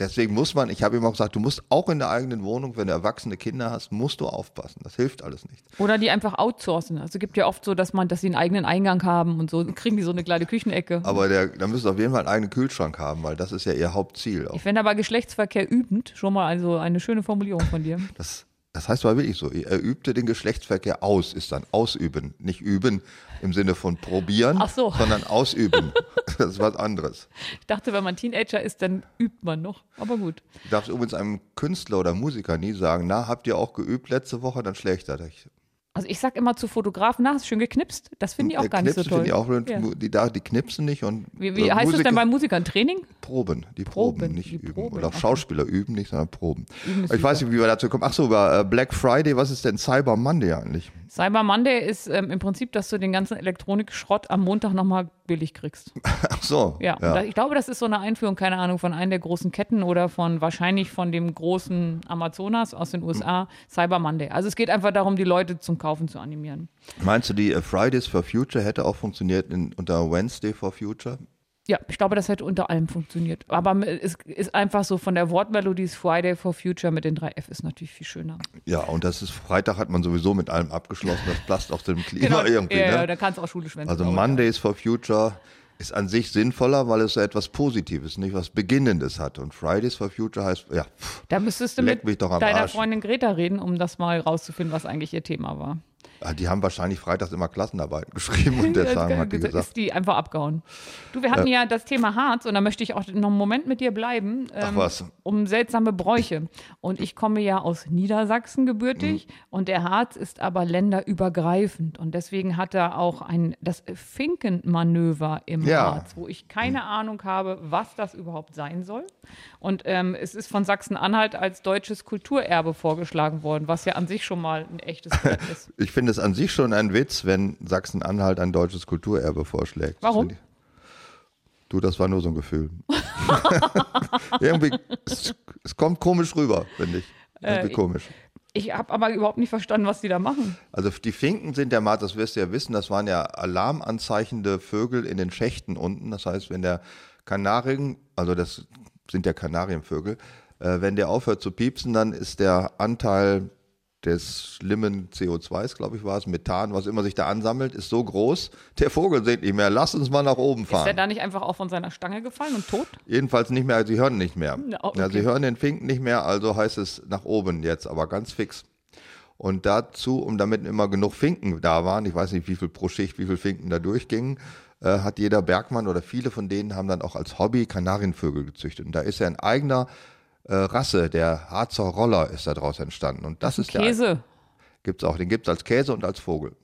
Deswegen muss man, ich habe ihm auch gesagt, du musst auch in der eigenen Wohnung, wenn du erwachsene Kinder hast, musst du aufpassen. Das hilft alles nicht. Oder die einfach outsourcen. Also gibt ja oft so, dass man, dass sie einen eigenen Eingang haben und so, kriegen die so eine kleine Küchenecke. Aber der, da müssen sie auf jeden Fall einen eigenen Kühlschrank haben, weil das ist ja ihr Hauptziel. Auch Ich finde aber Geschlechtsverkehr übend schon mal also eine schöne Formulierung von dir. Das, das heißt aber wirklich so, er übte den Geschlechtsverkehr aus, ist dann ausüben. Nicht üben im Sinne von probieren, so. sondern ausüben. Das ist was anderes. Ich dachte, wenn man Teenager ist, dann übt man noch. Aber gut. Du darfst übrigens einem Künstler oder Musiker nie sagen, na, habt ihr auch geübt letzte Woche, dann schlägt er dich. Also ich sag immer zu Fotografen, na, hast du schön geknipst. Das finde ich auch Der gar nicht so toll. ich auch, blöd. Ja. die, da- die knipsen nicht und Wie, wie äh, heißt es Musiker- denn bei Musikern? Training? Proben, die Proben, Proben, nicht die üben. Proben, Oder auch okay. Schauspieler üben nicht, sondern Proben. Üben ich weiß nicht, wie wir dazu kommen. Ach so, über äh, Black Friday, was ist denn Cyber Monday eigentlich? Cyber Monday ist ähm, im Prinzip, dass du den ganzen Elektronikschrott am Montag nochmal billig kriegst. Ach so. Ja, Da, ich glaube, das ist so eine Einführung, keine Ahnung, von einer der großen Ketten oder von wahrscheinlich von dem großen Amazonas aus den USA, Cyber Monday. Also es geht einfach darum, die Leute zum Kaufen zu animieren. Meinst du, die äh, Fridays for Future hätte auch funktioniert in, unter Wednesday for Future? Ja, ich glaube, das hätte unter allem funktioniert. Aber es ist einfach so von der Wortmelodie ist Friday for Future mit den drei F ist natürlich viel schöner. Ja, und das ist Freitag hat man sowieso mit allem abgeschlossen. Das passt auch dem Klima irgendwie. Genau. ja, ja, ne? da kannst du auch schulisch wenden. Also. Mondays for Future ist an sich sinnvoller, weil es so etwas Positives, nicht was Beginnendes hat. Und Fridays for Future heißt, ja, pff, Da müsstest du mit deiner Arsch. Freundin Greta reden, um das mal rauszufinden, was eigentlich ihr Thema war. Ah, die haben wahrscheinlich freitags immer Klassenarbeiten geschrieben und deshalb hat die ist gesagt, die einfach abgehauen. Du, wir hatten ja das Thema Harz und da möchte ich auch noch einen Moment mit dir bleiben. Ach ähm, was. Um seltsame Bräuche. Und ich komme ja aus Niedersachsen gebürtig Mhm. und der Harz ist aber länderübergreifend. Und deswegen hat er auch ein, das Finkenmanöver im Ja. Harz, wo ich keine Ahnung habe, was das überhaupt sein soll. Und ähm, es ist von Sachsen-Anhalt als deutsches Kulturerbe vorgeschlagen worden, was ja an sich schon mal ein echtes Brett ist. ich finde es an sich schon ein Witz, wenn Sachsen-Anhalt ein deutsches Kulturerbe vorschlägt. Warum? finde Du, das war nur so ein Gefühl. Irgendwie, es, es kommt komisch rüber, finde ich. Irgendwie Äh, komisch. Ich habe aber überhaupt nicht verstanden, was die da machen. Also die Finken sind ja mal, das wirst du ja wissen, das waren ja alarmanzeichende Vögel in den Schächten unten. Das heißt, wenn der Kanarien, also das sind ja Kanarienvögel, äh, wenn der aufhört zu piepsen, dann ist der Anteil des schlimmen CO2s, glaube ich, war es, Methan, was immer sich da ansammelt, ist so groß, der Vogel singt nicht mehr. Lass uns mal nach oben Ist der fahren. da nicht einfach auch von seiner Stange gefallen und tot? Jedenfalls nicht mehr, sie hören nicht mehr. Ja, okay. ja, sie hören den Finken nicht mehr, also heißt es nach oben jetzt, aber ganz fix. Und dazu, um damit immer genug Finken da waren, ich weiß nicht, wie viel pro Schicht, wie viel Finken da durchgingen, äh, hat jeder Bergmann oder viele von denen haben dann auch als Hobby Kanarienvögel gezüchtet. Und da ist ja ein eigener äh, Rasse, der Harzer Roller ist da draus entstanden. Und das ist der Käse. Gibt's auch. Den gibt's als Käse und als Vogel.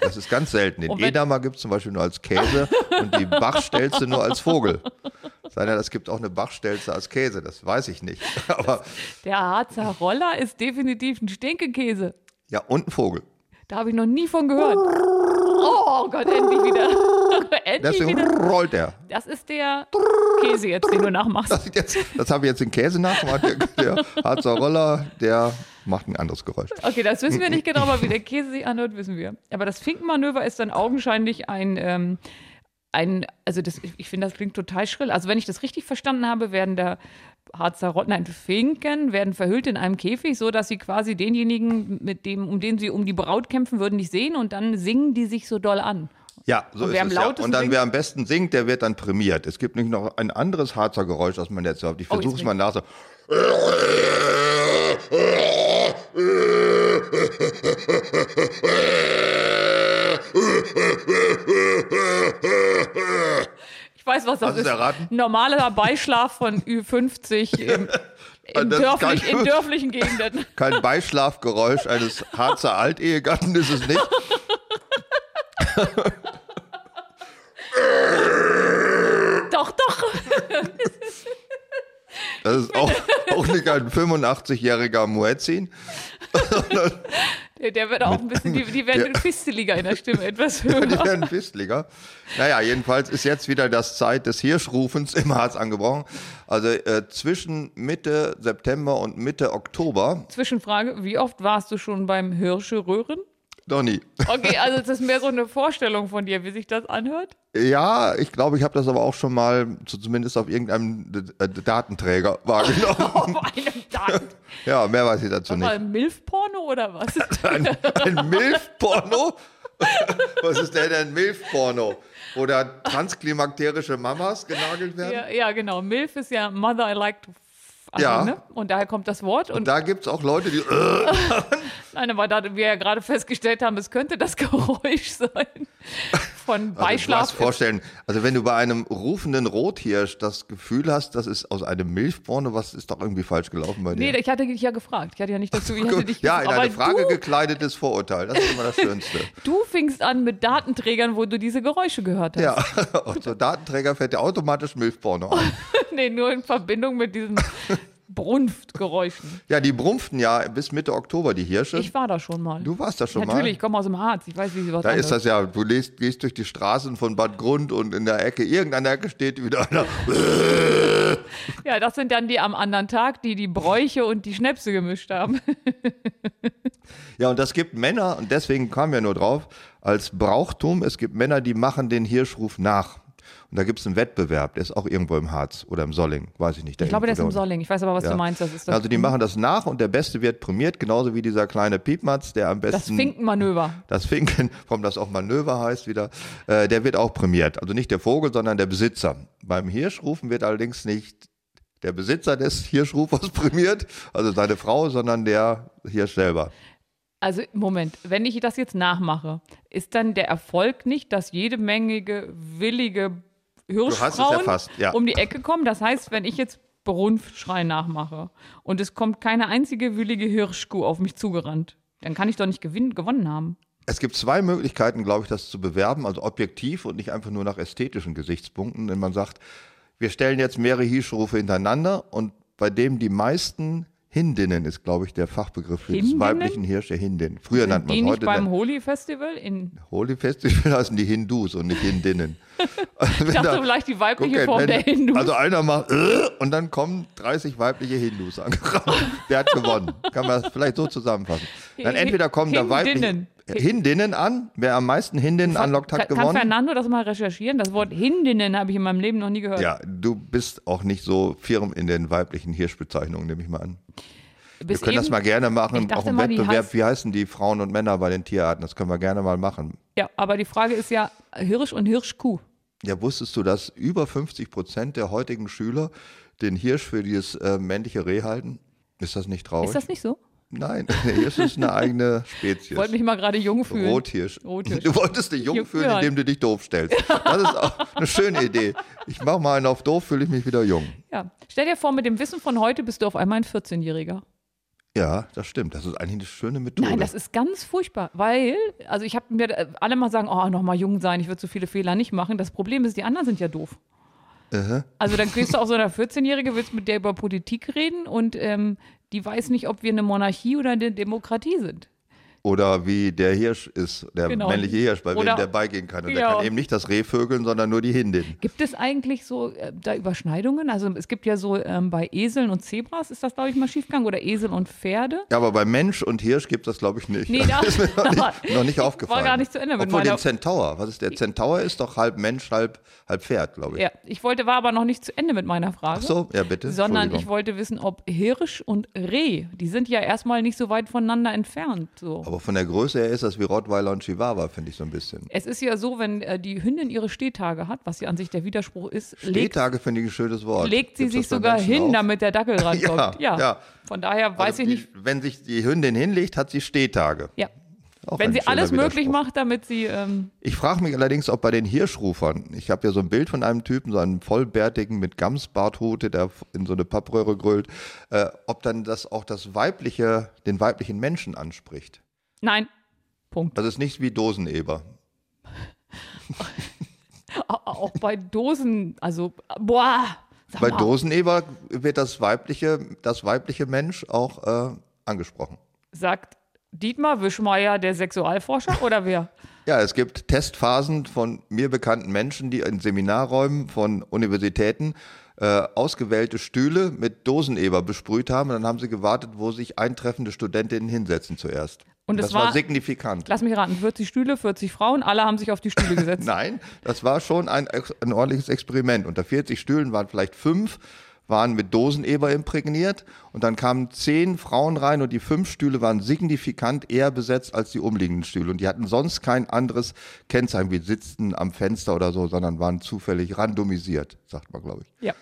Das ist ganz selten. Den Edamer gibt's zum Beispiel nur als Käse und die Bachstelze nur als Vogel. Sei es gibt auch eine Bachstelze als Käse, das weiß ich nicht. Aber Der Harzer Roller ist definitiv ein Stinkekäse. ja, und ein Vogel. Da habe ich noch nie von gehört. Oh Gott, endlich wieder. endlich Deswegen wieder. rollt er. Das ist der Käse jetzt, den du nachmachst. Das, jetzt, das habe ich jetzt den Käse nachgemacht. Der, der Harzer Roller, der macht ein anderes Geräusch. Okay, das wissen wir nicht genau, aber wie der Käse sich anhört, wissen wir. Aber das Finkenmanöver ist dann augenscheinlich ein, ähm, ein also das, ich- finde, das klingt total schrill. Also wenn ich das richtig verstanden habe, werden der Harzer Rotten, nein, Finken werden verhüllt in einem Käfig, so dass sie quasi denjenigen, mit dem, um den sie um die Braut kämpfen würden, nicht sehen und dann singen die sich so doll an. Ja, so Und ist wer am es ja. lautesten Und dann singt? wer am besten singt, der wird dann prämiert. Es gibt nicht noch ein anderes Harzer Geräusch, das man jetzt hört. Ich Oh, versuche es mal nach. So. Ich weiß, was das Hast ist. erraten? Normaler Beischlaf von Ü50 im, in, Das ist dörflich, kein- in dörflichen Gegenden. Kein Beischlafgeräusch eines Harzer Altehegatten ist es nicht. Doch, doch. Das ist auch, auch nicht ein 85-jähriger Muezzin. Der, der wird auch ein bisschen, die, die werden fisteliger in der Stimme, etwas Die höher. werden Fistliger. Naja, jedenfalls ist jetzt wieder das Zeit des Hirschrufens im Harz angebrochen. Also äh, zwischen Mitte September und Mitte Oktober, Zwischenfrage, wie oft warst du schon beim Hirsche-Röhren? Noch nie. Okay, also das ist mehr so eine Vorstellung von dir, wie sich das anhört. Ja, ich glaube, ich habe das aber auch schon mal zu, zumindest auf irgendeinem äh, Datenträger wahrgenommen. Auf einem Daten. ja, mehr weiß ich dazu nicht. Milf-Porno oder was? Ein, ein Milf-Porno? Was ist denn ein Milf-Porno? Wo da transklimakterische Mamas genagelt werden? ja, ja, genau. Milf ist ja Mother I like to also, Ja. ne? Und daher kommt das Wort. Und, Und da gibt es auch Leute, die. Äh, nein, aber da wir ja gerade festgestellt haben, es könnte das Geräusch sein von Also du Beischlaf. vorstellen, also wenn du bei einem rufenden Rothirsch das Gefühl hast, das ist aus einem Milchporno, was ist doch irgendwie falsch gelaufen bei dir? nee, ich hatte dich ja gefragt. Ich hatte ja nicht dazu. Ich hatte dich ja, in aber eine Frage du, gekleidetes Vorurteil, das ist immer das Schönste. du fingst an mit Datenträgern, wo du diese Geräusche gehört hast. Ja, und so Datenträger fährt der automatisch Milchporno an. nee, nur in Verbindung mit diesem Brunftgeräuschen. Ja, die brumpften ja bis Mitte Oktober, die Hirsche. Ich war da schon mal. du warst da schon Natürlich, mal. ich komme aus dem Harz. Ich weiß, wie sie was Da ist das ja, du gehst, gehst durch die Straßen von Bad Grund und in der Ecke, irgendeiner Ecke steht wieder einer. Ja, das sind dann die am anderen Tag, die die Bräuche und die Schnäpse gemischt haben. Ja, und das gibt Männer, und deswegen kamen wir nur drauf, als Brauchtum, es gibt Männer, die machen den Hirschruf nach. Und da gibt es einen Wettbewerb, der ist auch irgendwo im Harz oder im Solling, weiß ich nicht. Ich glaube, der ist im Solling. Ich weiß aber, was Ja. du meinst. Das ist das, Also die machen das nach und der Beste wird prämiert, genauso wie dieser kleine Piepmatz, der am das besten Finkenmanöver. das Finken, warum das auch Manöver heißt wieder, äh, der wird auch prämiert. Also nicht der Vogel, sondern der Besitzer. Beim Hirschrufen wird allerdings nicht der Besitzer des Hirschrufers prämiert, also seine Frau, sondern der Hirsch selber. Also, Moment, wenn ich das jetzt nachmache, ist dann der Erfolg nicht, dass jede Menge willige Hirschfrauen erfasst, ja. um die Ecke kommen? Das heißt, wenn ich jetzt Brunftschrei nachmache und es kommt keine einzige willige Hirschkuh auf mich zugerannt, dann kann ich doch nicht gewinn, gewonnen haben. Es gibt zwei Möglichkeiten, glaube ich, das zu bewerben, also objektiv und nicht einfach nur nach ästhetischen Gesichtspunkten, wenn man sagt, wir stellen jetzt mehrere Hirschrufe hintereinander und bei dem die meisten Hindinnen ist, glaube ich, der Fachbegriff für Hindinnen? des weiblichen Hirsche Hindin. Früher nannte man Die es nicht heute beim dann Holi Festival in, Holy Festival heißen die Hindus und nicht Hindinnen. ich dachte vielleicht die weibliche Form wenn- der Hindus. Also einer macht äh, und dann kommen 30 weibliche Hindus angerannt. Wer hat gewonnen? Kann man das vielleicht so zusammenfassen. Dann entweder kommen da weibliche Hindinnen. An. Wer am meisten Hindinnen anlockt, hat kann, kann gewonnen. Fernando das mal recherchieren? Das Wort Hindinnen habe ich in meinem Leben noch nie gehört. Ja, du bist auch nicht so firm in den weiblichen Hirschbezeichnungen, nehme ich mal an. Wir Bis können das eben- mal gerne machen, auch im Wettbewerb. heißt- Wie heißen die Frauen und Männer bei den Tierarten? Das können wir gerne mal machen. Ja, aber die Frage ist ja Hirsch und Hirschkuh. Ja, wusstest du, dass über 50 Prozent der heutigen Schüler den Hirsch für dieses äh, männliche Reh halten? Ist das nicht traurig? Ist das nicht so? Nein, der Hirsch ist eine eigene Spezies. Ich wollte mich mal gerade jung fühlen. Rothirsch. Rothirsch. Du wolltest dich jung Jung fühlen, fühlen. indem du dich doof stellst. Das ist auch eine schöne Idee. Ich mache mal einen auf doof, fühle ich mich wieder jung. Ja. Stell dir vor, mit dem Wissen von heute bist du auf einmal ein 14-Jähriger. Ja, das stimmt. Das ist eigentlich eine schöne Methode. Nein, das ist ganz furchtbar, weil, also ich habe mir alle mal sagen, oh, nochmal jung sein, ich würde so viele Fehler nicht machen. Das Problem ist, die anderen sind ja doof. Also dann gehst du auf so einer 14-Jährige, willst mit der über Politik reden und ähm, die weiß nicht, ob wir eine Monarchie oder eine Demokratie sind. Oder wie der Hirsch ist, der Genau. männliche Hirsch, bei Oder- wem der beigehen kann. Und der Ja. kann eben nicht das Reh vögeln, sondern nur die Hindin. Gibt es eigentlich so äh, da Überschneidungen? Also es gibt ja so ähm, bei Eseln und Zebras ist das, glaube ich, mal schiefgegangen oder Esel und Pferde. Ja, aber bei Mensch und Hirsch gibt es das, glaube ich, nicht. Nee, da- das ist mir noch nicht, noch nicht aufgefallen. gar nicht zu Ende Obwohl den Zentaur. Was ist der Zentaur? Ist doch halb Mensch, halb, halb Pferd, glaube ich. Ja, ich wollte, war aber noch nicht zu Ende mit meiner Frage. Ach so, ja bitte. Sondern ich wollte wissen, ob Hirsch und Reh, die sind ja erstmal nicht so weit voneinander entfernt. So. Aber von der Größe her ist das wie Rottweiler und Chihuahua, finde ich so ein bisschen. Es ist ja so, wenn äh, die Hündin ihre Stehtage hat, was ja an sich der Widerspruch ist, legt, Stehtage finde ich ein schönes Wort. legt sie Gibt's sich sogar Menschen hin, auch? damit der Dackel rankommt. Ja, ja. Von daher weiß Also ich die, nicht. Wenn sich die Hündin hinlegt, hat sie Stehtage. Ja. Auch Wenn sie alles möglich macht, damit sie. Ähm, Ich frage mich allerdings, ob bei den Hirschrufern, ich habe ja so ein Bild von einem Typen, so einem vollbärtigen mit Gamsbarthute, der in so eine Pappröhre grölt, äh, ob dann das auch das weibliche, den weiblichen Menschen anspricht. Nein. Punkt. Das ist nicht wie Doseneber. Au- Auch bei Dosen, also, boah. Bei mal. Doseneber wird das weibliche, das weibliche Mensch auch äh, angesprochen. Sagt Dietmar Wischmeier, der Sexualforscher, oder wer? Ja, es gibt Testphasen von mir bekannten Menschen, die in Seminarräumen von Universitäten äh, ausgewählte Stühle mit Doseneber besprüht haben. Und dann haben sie gewartet, wo sich eintreffende Studentinnen hinsetzen zuerst. Und es das war, war- signifikant. Lass mich raten, 40 Stühle, 40 Frauen, alle haben sich auf die Stühle gesetzt. Nein, das war schon ein, ein ordentliches Experiment. Unter 40 Stühlen waren vielleicht fünf, waren mit Doseneber imprägniert und dann kamen zehn Frauen rein und die fünf Stühle waren signifikant eher besetzt als die umliegenden Stühle und die hatten sonst kein anderes Kennzeichen wie sitzen am Fenster oder so, sondern waren zufällig randomisiert, sagt man, glaube ich. Ja.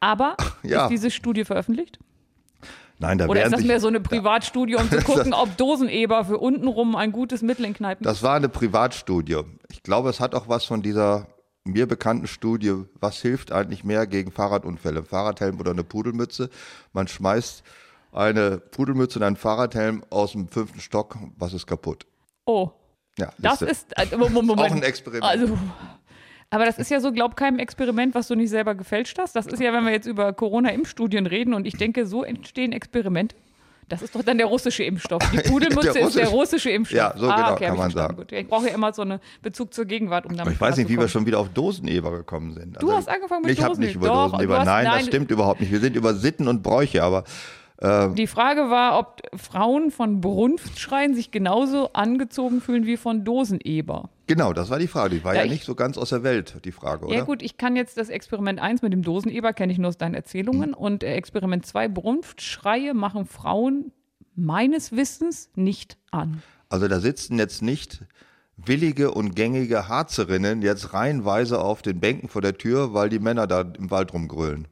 Aber Ja. ist diese Studie veröffentlicht? Nein, da Oder ist das sich, mehr so eine Privatstudie, um zu gucken, ob Doseneber für untenrum ein gutes Mittel in Kneipen das war eine Privatstudie. Ich glaube, es hat auch was von dieser mir bekannten Studie, was hilft eigentlich mehr gegen Fahrradunfälle, Fahrradhelm oder eine Pudelmütze. Man schmeißt eine Pudelmütze und einen Fahrradhelm aus dem fünften Stock, was ist kaputt? Oh, Ja, das ist. Äh, Moment. Auch ein Experiment. Also, Aber das ist ja so, glaub keinem Experiment, was du nicht selber gefälscht hast. Das ist ja, wenn wir jetzt über Corona-Impfstudien reden und ich denke, so entstehen Experimente. Das ist doch dann der russische Impfstoff. Die Pudelmütze Der ist der russische- Impfstoff. Ja, so genau hab kann ich man sagen. Gut. Ich brauche ja immer so einen Bezug zur Gegenwart, um damit Aber ich weiß nicht, wie wir schon wieder auf Doseneber gekommen sind. Also Du hast angefangen mit Ich habe nicht Doseneber. über Doch, Doseneber. hast- nein, nein. das stimmt überhaupt nicht. Wir sind über Sitten und Bräuche, aber Die Frage war, ob Frauen von Brunftschreien sich genauso angezogen fühlen wie von Doseneber. Genau, das war die Frage. Die war Ja, ja, ich- nicht so ganz aus der Welt, die Frage, oder? Ja gut, ich kann jetzt das Experiment 1 mit dem Doseneber, kenne ich nur aus deinen Erzählungen. Und äh, Experiment 2, Brunftschreie machen Frauen meines Wissens nicht an. Also da sitzen jetzt nicht willige und gängige Harzerinnen jetzt reihenweise auf den Bänken vor der Tür, weil die Männer da im Wald rumgrölen.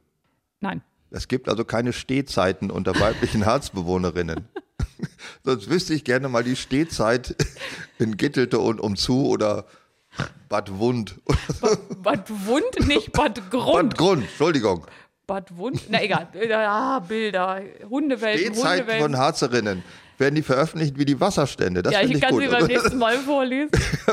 Nein. Es gibt also keine Stehzeiten unter weiblichen Harzbewohnerinnen. Sonst wüsste ich gerne mal die Stehzeit in Gittelte und umzu oder Bad Wund. Bad Wund, nicht Bad Grund. Bad Grund, Entschuldigung. Bad Wund, na egal. Ah, Bilder, Hundewelten, Stehzeiten Hundewelten. von Harzerinnen. Werden die veröffentlicht wie die Wasserstände? Das ja, ich kann gut. sie beim nächsten Mal vorlesen.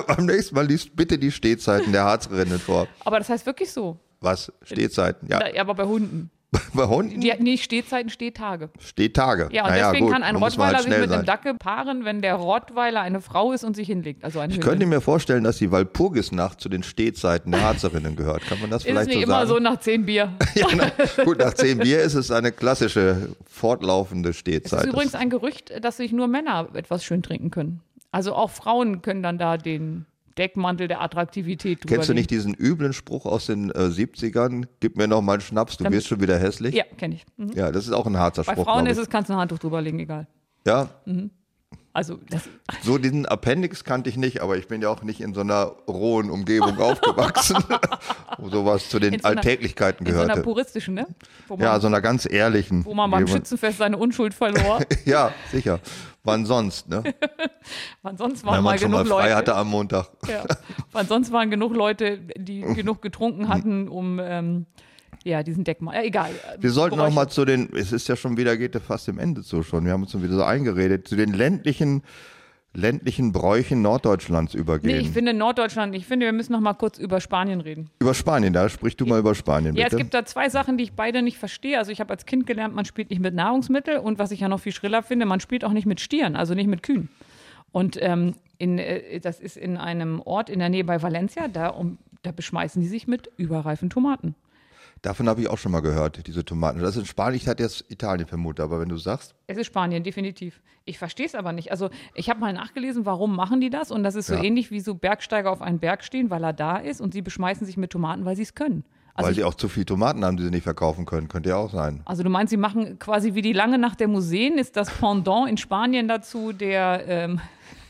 Beim nächsten Mal liest bitte die Stehzeiten der Harzerinnen vor. Aber das heißt wirklich so. Was? Stehzeiten? Ja. Na, aber bei Hunden. Bei Hunden Die, nee, Stehzeiten, Stehtage. Stehtage. Ja, und naja, deswegen gut, kann ein man Rottweiler halt sich mit einem sein. Dackel paaren, wenn der Rottweiler eine Frau ist und sich hinlegt. Also eine Ich Hündin. könnte mir vorstellen, dass die Walpurgisnacht zu den Stehzeiten der Harzerinnen gehört. Kann man das Ist es vielleicht nicht so immer sagen? so nach zehn Bier? ja, na, gut, nach zehn Bier ist es eine klassische, fortlaufende Es Stehzeit. ist übrigens ein Gerücht, dass sich nur Männer etwas schön trinken können. Also auch Frauen können dann da den Deckmantel der Attraktivität drüber Kennst du nicht diesen üblen Spruch aus den äh, 70ern? Gib mir noch mal einen Schnaps, du Dann- wirst schon wieder hässlich? Ja, kenne ich. Mhm. Ja, das ist auch ein harter Bei Spruch. Frauen glaub ist es, kannst du ein Handtuch drüber legen, egal. Ja, Also das, so diesen Appendix kannte ich nicht, aber ich bin ja auch nicht in so einer rohen Umgebung aufgewachsen, wo sowas zu den so einer- Alltäglichkeiten in so einer puristischen, ne? Man, Ja, so einer ganz ehrlichen. wo man beim. Schützenfest seine Unschuld verlor. Ja, sicher. Wann sonst, ne? Wann sonst waren Wenn mal man schon mal genug frei Leute. hatte am Montag. Ja. Wann sonst waren genug Leute, die genug getrunken hatten, um ähm, ja, diesen Deckmantel. Äh, egal. Wir sollten noch Geräusche. mal zu den, es ist ja schon wieder, geht ja fast dem Ende zu schon, wir haben uns schon wieder so eingeredet, zu den ländlichen, ländlichen Bräuchen Norddeutschlands übergehen. Nee, ich finde Norddeutschland, ich finde, wir müssen noch mal kurz über Spanien reden. über Spanien, da sprich du mal über Spanien, Ja, bitte. es gibt da zwei Sachen, die ich beide nicht verstehe. Also ich habe als Kind gelernt, man spielt nicht mit Nahrungsmitteln und was ich ja noch viel schriller finde, man spielt auch nicht mit Stieren, also nicht mit Kühen. Und ähm, in, äh, das ist in einem Ort in der Nähe bei Valencia, da, um, da beschmeißen die sich mit überreifen Tomaten. Davon habe ich auch schon mal gehört, diese Tomaten. Das ist in Spanien, ich hatte jetzt Italien vermutet, aber wenn du sagst, Es ist Spanien, definitiv. Ich verstehe es aber nicht. Also ich habe mal nachgelesen, warum machen die das? Und das ist so Ja. ähnlich wie so Bergsteiger auf einen Berg stehen, weil er da ist und sie beschmeißen sich mit Tomaten, weil sie es können. Also, weil sie auch zu viel Tomaten haben, die sie nicht verkaufen können, könnte ja auch sein. also du meinst, sie machen quasi wie die lange Nacht der Museen, ist das Pendant in Spanien dazu der, ähm,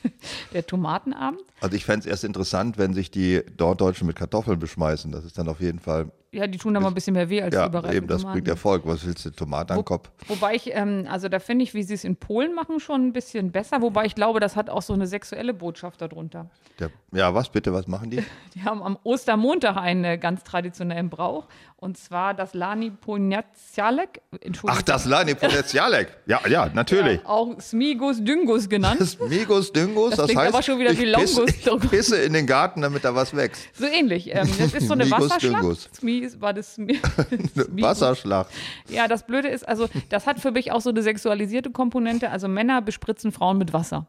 der Tomatenabend? Also ich fände es erst interessant, wenn sich die Norddeutschen mit Kartoffeln beschmeißen. Das ist dann auf jeden Fall, Ja, die tun da mal ein bisschen mehr weh als ja, die überreifen eben, das Tomaten. bringt Erfolg. Was willst du, Tomate an den Kopf? Wobei ich, ähm, also da finde ich, wie sie es in Polen machen, schon ein bisschen besser. Wobei ich glaube, das hat auch so eine sexuelle Botschaft darunter. Der, ja, was bitte, was machen die? Die haben am Ostermontag einen äh, ganz traditionellen Brauch. Und zwar das Lani Poniatzialek. Entschuldigung. Ach, das Lani Potenzialek. Ja, ja, natürlich. Ja, auch Smigus Dyngus genannt. Das ist Migus Dyngus, Das das, klingt heißt, aber schon wieder wie Longus. pisse in den Garten, damit da was wächst. So ähnlich. Ähm, das ist so eine Migus Wasserschlacht. Dyngus. Smi war das. Wasserschlacht. Ja, das Blöde ist, also das hat für mich auch so eine sexualisierte Komponente. Also Männer bespritzen Frauen mit Wasser.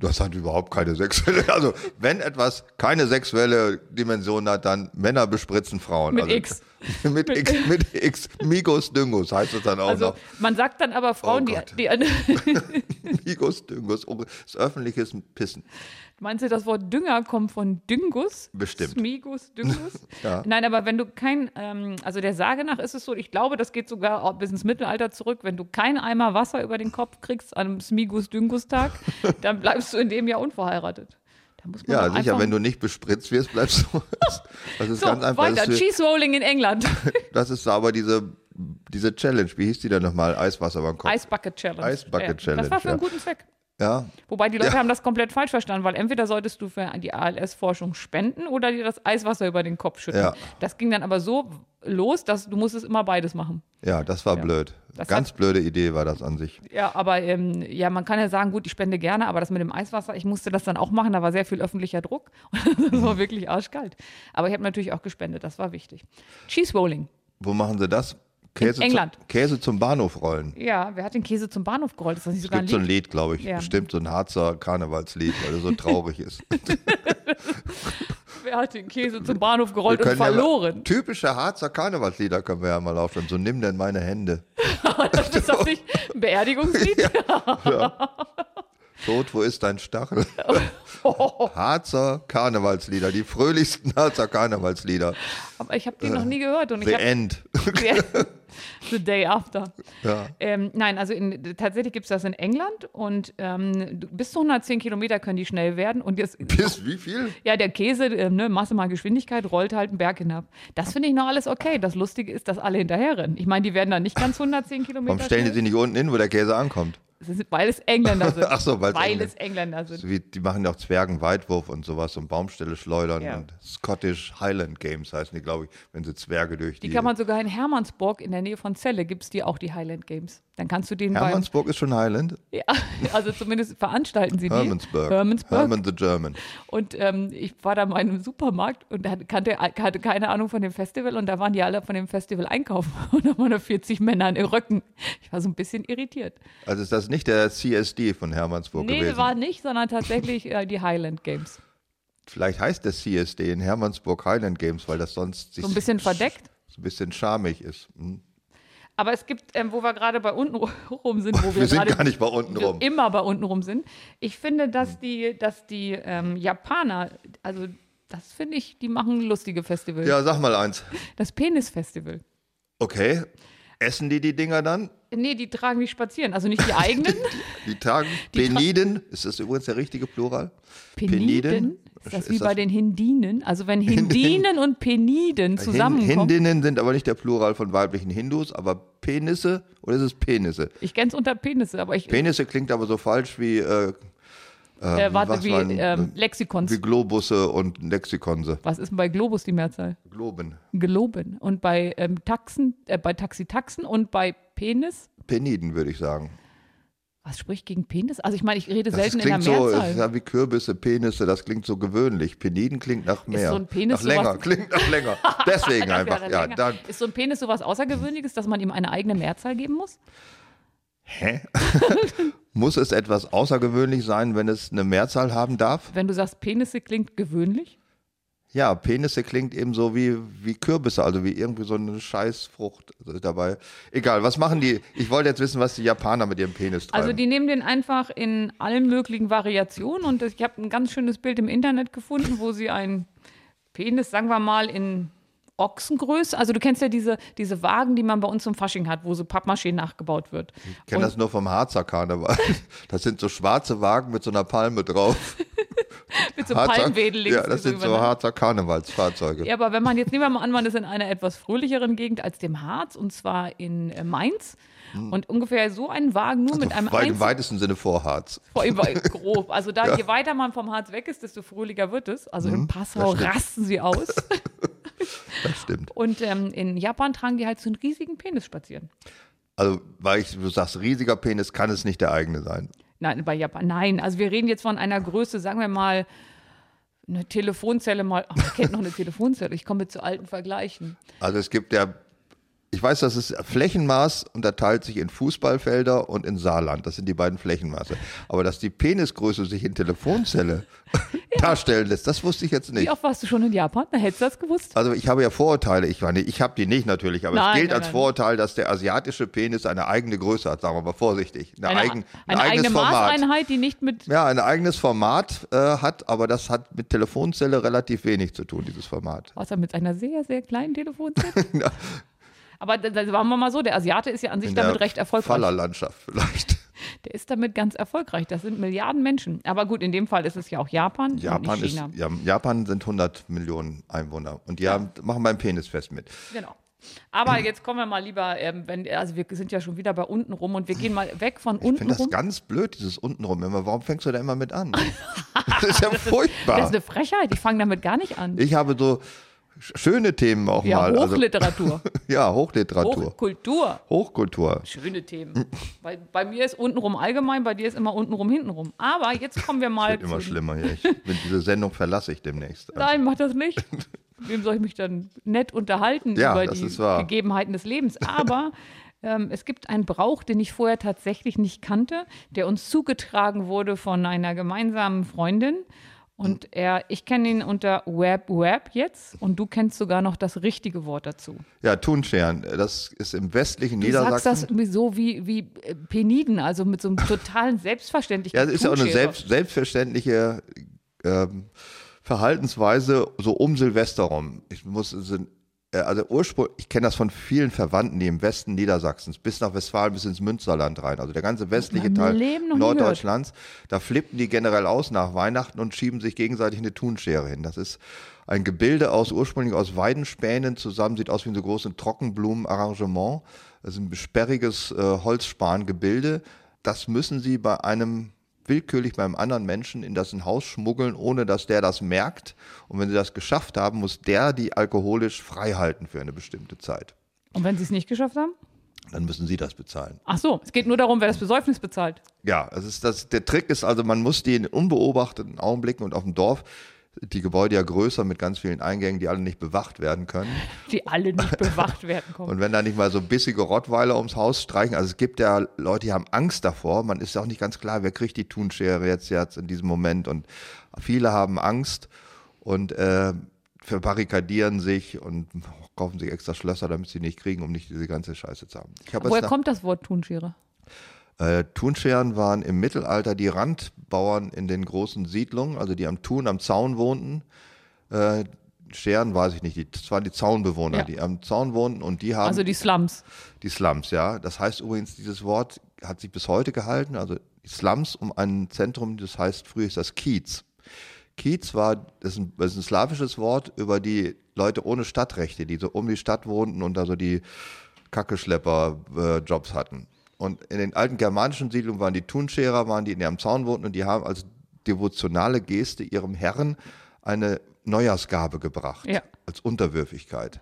Das hat überhaupt keine sexuelle, also wenn etwas keine sexuelle Dimension hat, dann Männer bespritzen Frauen. Mit also, X. mit X, mit X. Migus Dyngus heißt es dann auch Also noch. man sagt dann aber Frauen, Oh die, die Migus Dyngus, oh, das öffentliches Pissen. Meinst du, das Wort Dünger kommt von Dyngus? Bestimmt. Smigus, Dyngus? Ja. Nein, aber wenn du kein, ähm, also der Sage nach ist es so, ich glaube, das geht sogar bis ins Mittelalter zurück, wenn du keinen Eimer Wasser über den Kopf kriegst an einem Smigus Dyngus Tag, dann bleibst du in dem Jahr unverheiratet. Da muss man Ja, sicher, wenn du nicht bespritzt wirst, bleibst du. Das ist So, ganz einfach. weiter. Cheese Rolling in England. das ist aber diese, diese Challenge. Wie hieß die denn nochmal? Eiswasser beim Kopf. Ice Bucket Challenge. Ice Bucket ja, Challenge, Das war für einen ja. guten Zweck. Ja, Wobei die Leute Ja. haben das komplett falsch verstanden, weil entweder solltest du für die ALS-Forschung spenden oder dir das Eiswasser über den Kopf schütten. Ja. Das ging dann aber so los, dass du musstest immer beides machen. ja, das war Ja. blöd. Das Ganz blöde Idee war das an sich. Ja, aber ähm, ja, man kann ja sagen, gut, ich spende gerne, aber das mit dem Eiswasser, ich musste das dann auch machen, da war sehr viel öffentlicher Druck und das war wirklich arschkalt. Aber ich habe natürlich auch gespendet, das war wichtig. Cheese Rolling. Wo machen sie das? Käse, England. Zum, Käse zum Bahnhof rollen. Ja, wer hat den Käse zum Bahnhof gerollt? Ist das nicht Es sogar ein gibt so ein Lied? Lied, glaube ich. Ja. Bestimmt so ein Harzer Karnevalslied, weil er so traurig ist. Wer hat den Käse zum Bahnhof gerollt und können ja verloren? typische Harzer Karnevalslieder können wir ja mal aufstellen. So nimm denn meine Hände. Das ist doch nicht ein Beerdigungslied? Tod, wo ist dein Stachel? Harzer Karnevalslieder, die fröhlichsten Harzer Karnevalslieder. Aber ich habe den noch nie gehört und The ich End. The Day After. Ja. Ähm, nein, also in, tatsächlich gibt es das in England und ähm, bis zu 110 Kilometer können die schnell werden und jetzt, Bis wie viel? ja, der Käse, äh, ne, Masse mal Geschwindigkeit, rollt halt einen Berg hinab. Das finde ich noch alles okay. Das Lustige ist, dass alle hinterherrennen. Ich meine, die werden dann nicht ganz 110 Kilometer Warum stellen die sie nicht unten hin, wo der Käse ankommt? Das ist, weil es Engländer sind. Ach so, weil Engländer- es Engländer sind. So wie, die machen ja auch Zwergenweitwurf und sowas und Baumställe schleudern Ja. und Scottish Highland Games heißen die, glaube ich, wenn sie Zwerge durch die. Die kann man sogar in Hermannsburg in der Nähe von Celle gibt es die auch, die Highland Games. Dann kannst du den beim, Hermannsburg ist schon Highland. ja, also zumindest veranstalten sie die. Hermannsburg. Hermannsburg. Herman the German. Und ähm, ich war da mal in einem Supermarkt und kannte, hatte keine Ahnung von dem Festival und da waren die alle von dem Festival einkaufen und da waren da 40 Männer in Röcken. Ich war so ein bisschen irritiert. Also ist das nicht der CSD von Hermannsburg nee, gewesen? war nicht, sondern tatsächlich äh, die Highland Games. Vielleicht heißt der CSD in Hermannsburg Highland Games, weil das sonst sich So ein bisschen verdeckt. so ein bisschen schamig ist. Hm. Aber es gibt, ähm, wo wir gerade bei unten rum sind, wo wir, Wir sind gerade gar nicht bei unten rum. immer bei unten rum sind. Ich finde, dass die, dass die ähm, Japaner, also das finde ich, die machen lustige Festivals. Ja, sag mal eins. Das Penis-Festival. Okay. Essen die die Dinger dann? Nee, die tragen die spazieren. Also nicht die eigenen. Die Die tra- Peniden. Ist das übrigens der richtige Plural? Peniden? Ist das Ist wie das- bei den Hindinen? Also wenn Hindinen und Peniden zusammenkommen. Hindinnen sind aber nicht der Plural von weiblichen Hindus, aber Penisse oder ist es Penisse? Ich kenne es unter Penisse, aber ich Penisse klingt aber so falsch wie, äh, äh, warte, was wie waren, ähm, äh, Lexikons. wie Globusse und Lexikonse. Was ist denn bei Globus die Mehrzahl? Globen. Geloben. Und bei ähm, Taxen, äh, bei Taxitaxen und bei Penis? Peniden, würde ich sagen. Was spricht gegen Penis? Also ich meine, ich rede Das selten in der klingt so, Mehrzahl. ja, wie Kürbisse, Penisse, das klingt so gewöhnlich. Peniden klingt nach mehr. so ein Penis nach länger, klingt nach länger. Deswegen einfach. Ja, länger. dann, ist so ein Penis sowas Außergewöhnliches, dass man ihm eine eigene Mehrzahl geben muss? Hä? Muss es etwas außergewöhnlich sein, wenn es eine Mehrzahl haben darf? Wenn du sagst, Penisse klingt gewöhnlich? Ja, Penisse klingt eben so wie, wie Kürbisse, also wie irgendwie so eine Scheißfrucht dabei. Egal, was machen die? Ich wollte jetzt wissen, was die Japaner mit ihrem Penis treiben. Also die nehmen den einfach in allen möglichen Variationen und ich habe ein ganz schönes Bild im Internet gefunden, wo sie einen Penis, sagen wir mal, in Ochsengröße, also du kennst ja diese, diese Wagen, die man bei uns zum Fasching hat, wo so Pappmaché nachgebaut wird. ich kenne das nur vom Harzer Karneval. Das sind so schwarze Wagen mit so einer Palme drauf. Mit so Harzer, Palmwedel links ja, das sind so übereinander. Harzer Karnevalsfahrzeuge. Ja, aber wenn man jetzt nehmen wir mal an, man ist in einer etwas fröhlicheren Gegend als dem Harz und zwar in äh, Mainz und ungefähr so einen Wagen nur mit einem Hm. Weit, Im weitesten Sinne vor Harz. Vor grob. Also da, je weiter man vom Harz weg ist, desto fröhlicher wird es. Also in Passau Mhm. das stimmt. rasten sie aus. Das stimmt. Und ähm, in Japan tragen die halt so einen riesigen Penis spazieren. Also, weil ich, du sagst, riesiger Penis kann es nicht der eigene sein. Nein, bei Japan, nein. Also wir reden jetzt von einer Größe, sagen wir mal, eine Telefonzelle mal. Ach, wer kennt noch eine Telefonzelle? Ich komme zu alten Vergleichen. Also es gibt ja, ich weiß, dass es Flächenmaß unterteilt sich in Fußballfelder und in Saarland. Das sind die beiden Flächenmaße. Aber dass die Penisgröße sich in Telefonzelle darstellen lässt, das wusste ich jetzt Wie nicht. oft warst du schon in Japan? Da hättest du das gewusst. Also ich habe ja Vorurteile, ich meine, ich habe die nicht natürlich, aber Nein, es gilt nein, als nein. Vorurteil, dass der asiatische Penis eine eigene Größe hat, sagen wir mal vorsichtig. Eine, Eine, eigen, ein eine eigene Format. Maßeinheit, die nicht mit. Ja, ein eigenes Format äh, hat, aber das hat mit Telefonzelle relativ wenig zu tun, dieses Format. Außer mit einer sehr, sehr kleinen Telefonzelle. Aber da, da sagen wir mal so, der Asiate ist ja an sich In damit recht erfolgreich. Fallerlandschaft vielleicht. Der ist damit ganz erfolgreich. Das sind Milliarden Menschen. Aber gut, in dem Fall ist es ja auch Japan, Japan, ist, ja, Japan sind 100 Millionen Einwohner und die haben, machen beim Penisfest mit. Genau. Aber jetzt kommen wir mal lieber, ähm, wenn, also wir sind ja schon wieder bei unten rum und wir gehen mal weg von Ich unten finde das rum. ganz blöd, dieses untenrum immer. Warum fängst du da immer mit an? Das ist ja furchtbar. Das ist eine Frechheit, ich fange damit gar nicht an. ich habe so schöne Themen auch Ja, mal. Also, Hochliteratur, ja, Hochliteratur. Hochkultur, Hochkultur. schöne Themen. Bei, bei mir ist untenrum allgemein, bei dir ist immer untenrum, hintenrum. Aber jetzt kommen wir mal Wird immer schlimmer hier. Ich, diese Sendung verlasse ich demnächst. Nein, mach das nicht. Wem soll ich mich dann nett unterhalten Ja, über die. Gegebenheiten des Lebens? Aber ähm, es gibt einen Brauch, den ich vorher tatsächlich nicht kannte, der uns zugetragen wurde von einer gemeinsamen Freundin. Und er, ich kenne ihn unter Web Web jetzt und du kennst sogar noch das richtige Wort dazu. Ja, Thunscheren. Das ist im westlichen Du sagst das Niedersachsen. irgendwie so wie, wie äh, Peniden, also mit so einem totalen Selbstverständlichkeit. Ja, das ist ja auch eine selbst, selbstverständliche ähm, Verhaltensweise so um Silvester rum. Ich muss, sind, also Ursprung, ich kenne das von vielen Verwandten, die im Westen Niedersachsens bis nach Westfalen bis ins Münsterland rein, also der ganze westliche Teil Norddeutschlands, da flippen die generell aus nach Weihnachten und schieben sich gegenseitig eine Thunschere hin. Das ist ein Gebilde aus ursprünglich aus Weidenspänen zusammen, sieht aus wie ein so großes Trockenblumenarrangement. Das ist ein sperriges äh, Holzspangebilde. Das müssen sie bei einem willkürlich beim anderen Menschen in das Haus schmuggeln, ohne dass der das merkt. Und wenn sie das geschafft haben, muss der die alkoholisch frei halten für eine bestimmte Zeit. Und wenn sie es nicht geschafft haben? Dann müssen sie das bezahlen. Ach so, es geht nur darum, wer das Besäufnis bezahlt. Ja, das ist das, der Trick ist also, man muss die in unbeobachteten Augenblicken und auf dem Dorf, die Gebäude ja größer mit ganz vielen Eingängen, die alle nicht bewacht werden können. die alle nicht bewacht werden kommen. Und wenn da nicht mal so bissige Rottweiler ums Haus streichen, also es gibt ja Leute, die haben Angst davor. Man ist auch nicht ganz klar, wer kriegt die Thunschere jetzt, jetzt in diesem Moment. Und viele haben Angst und äh, verbarrikadieren sich und kaufen sich extra Schlösser, damit sie nicht kriegen, um nicht diese ganze Scheiße zu haben. Habe Woher kommt das Wort Thunschere? Äh, Thunscheren waren im Mittelalter die Randbauern in den großen Siedlungen, also die am Thun, am Zaun wohnten. Äh, Scheren weiß ich nicht, die, das waren die Zaunbewohner, Ja. die am Zaun wohnten und die haben Also die Slums. die Slums, ja. Das heißt übrigens, dieses Wort hat sich bis heute gehalten, also die Slums um ein Zentrum, das heißt, früher ist das Kiez. Kiez war, das ist ein, das ist ein slawisches Wort über die Leute ohne Stadtrechte, die so um die Stadt wohnten und da so die Kackeschlepper-Jobs hatten. Und in den alten germanischen Siedlungen waren die Thunscherer, waren die, die am Zaun wohnten und die haben als devotionale Geste ihrem Herrn eine Neujahrsgabe gebracht, Ja. als Unterwürfigkeit.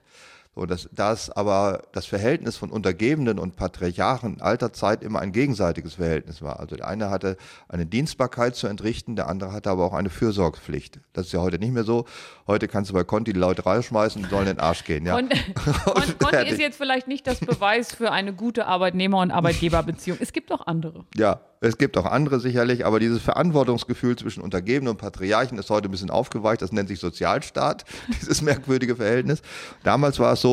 So, das, da aber das Verhältnis von Untergebenen und Patriarchen in alter Zeit immer ein gegenseitiges Verhältnis war. Also der eine hatte eine Dienstbarkeit zu entrichten, der andere hatte aber auch eine Fürsorgepflicht. Das ist ja heute nicht mehr so. Heute kannst du bei Conti die Leute rausschmeißen und sollen in den Arsch gehen. Ja? Und, und Conti ist jetzt vielleicht nicht das Beweis für eine gute Arbeitnehmer- und Arbeitgeberbeziehung. Es gibt auch andere. Ja, es gibt auch andere sicherlich, aber dieses Verantwortungsgefühl zwischen Untergebenen und Patriarchen ist heute ein bisschen aufgeweicht. Das nennt sich Sozialstaat, dieses merkwürdige Verhältnis. Damals war es so,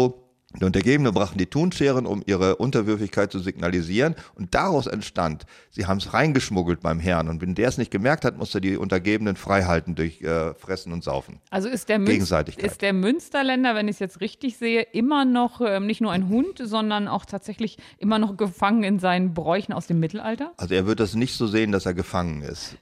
die Untergebenen brachten die Thunscheren, um ihre Unterwürfigkeit zu signalisieren. Und daraus entstand, sie haben es reingeschmuggelt beim Herrn. Und wenn der es nicht gemerkt hat, musste die Untergebenen freihalten durch äh, Fressen und Saufen. Also ist der, Gegenseitigkeit. ist der Münsterländer, wenn ich es jetzt richtig sehe, immer noch ähm, nicht nur ein Hund, sondern auch tatsächlich immer noch gefangen in seinen Bräuchen aus dem Mittelalter? Also er wird das nicht so sehen, dass er gefangen ist.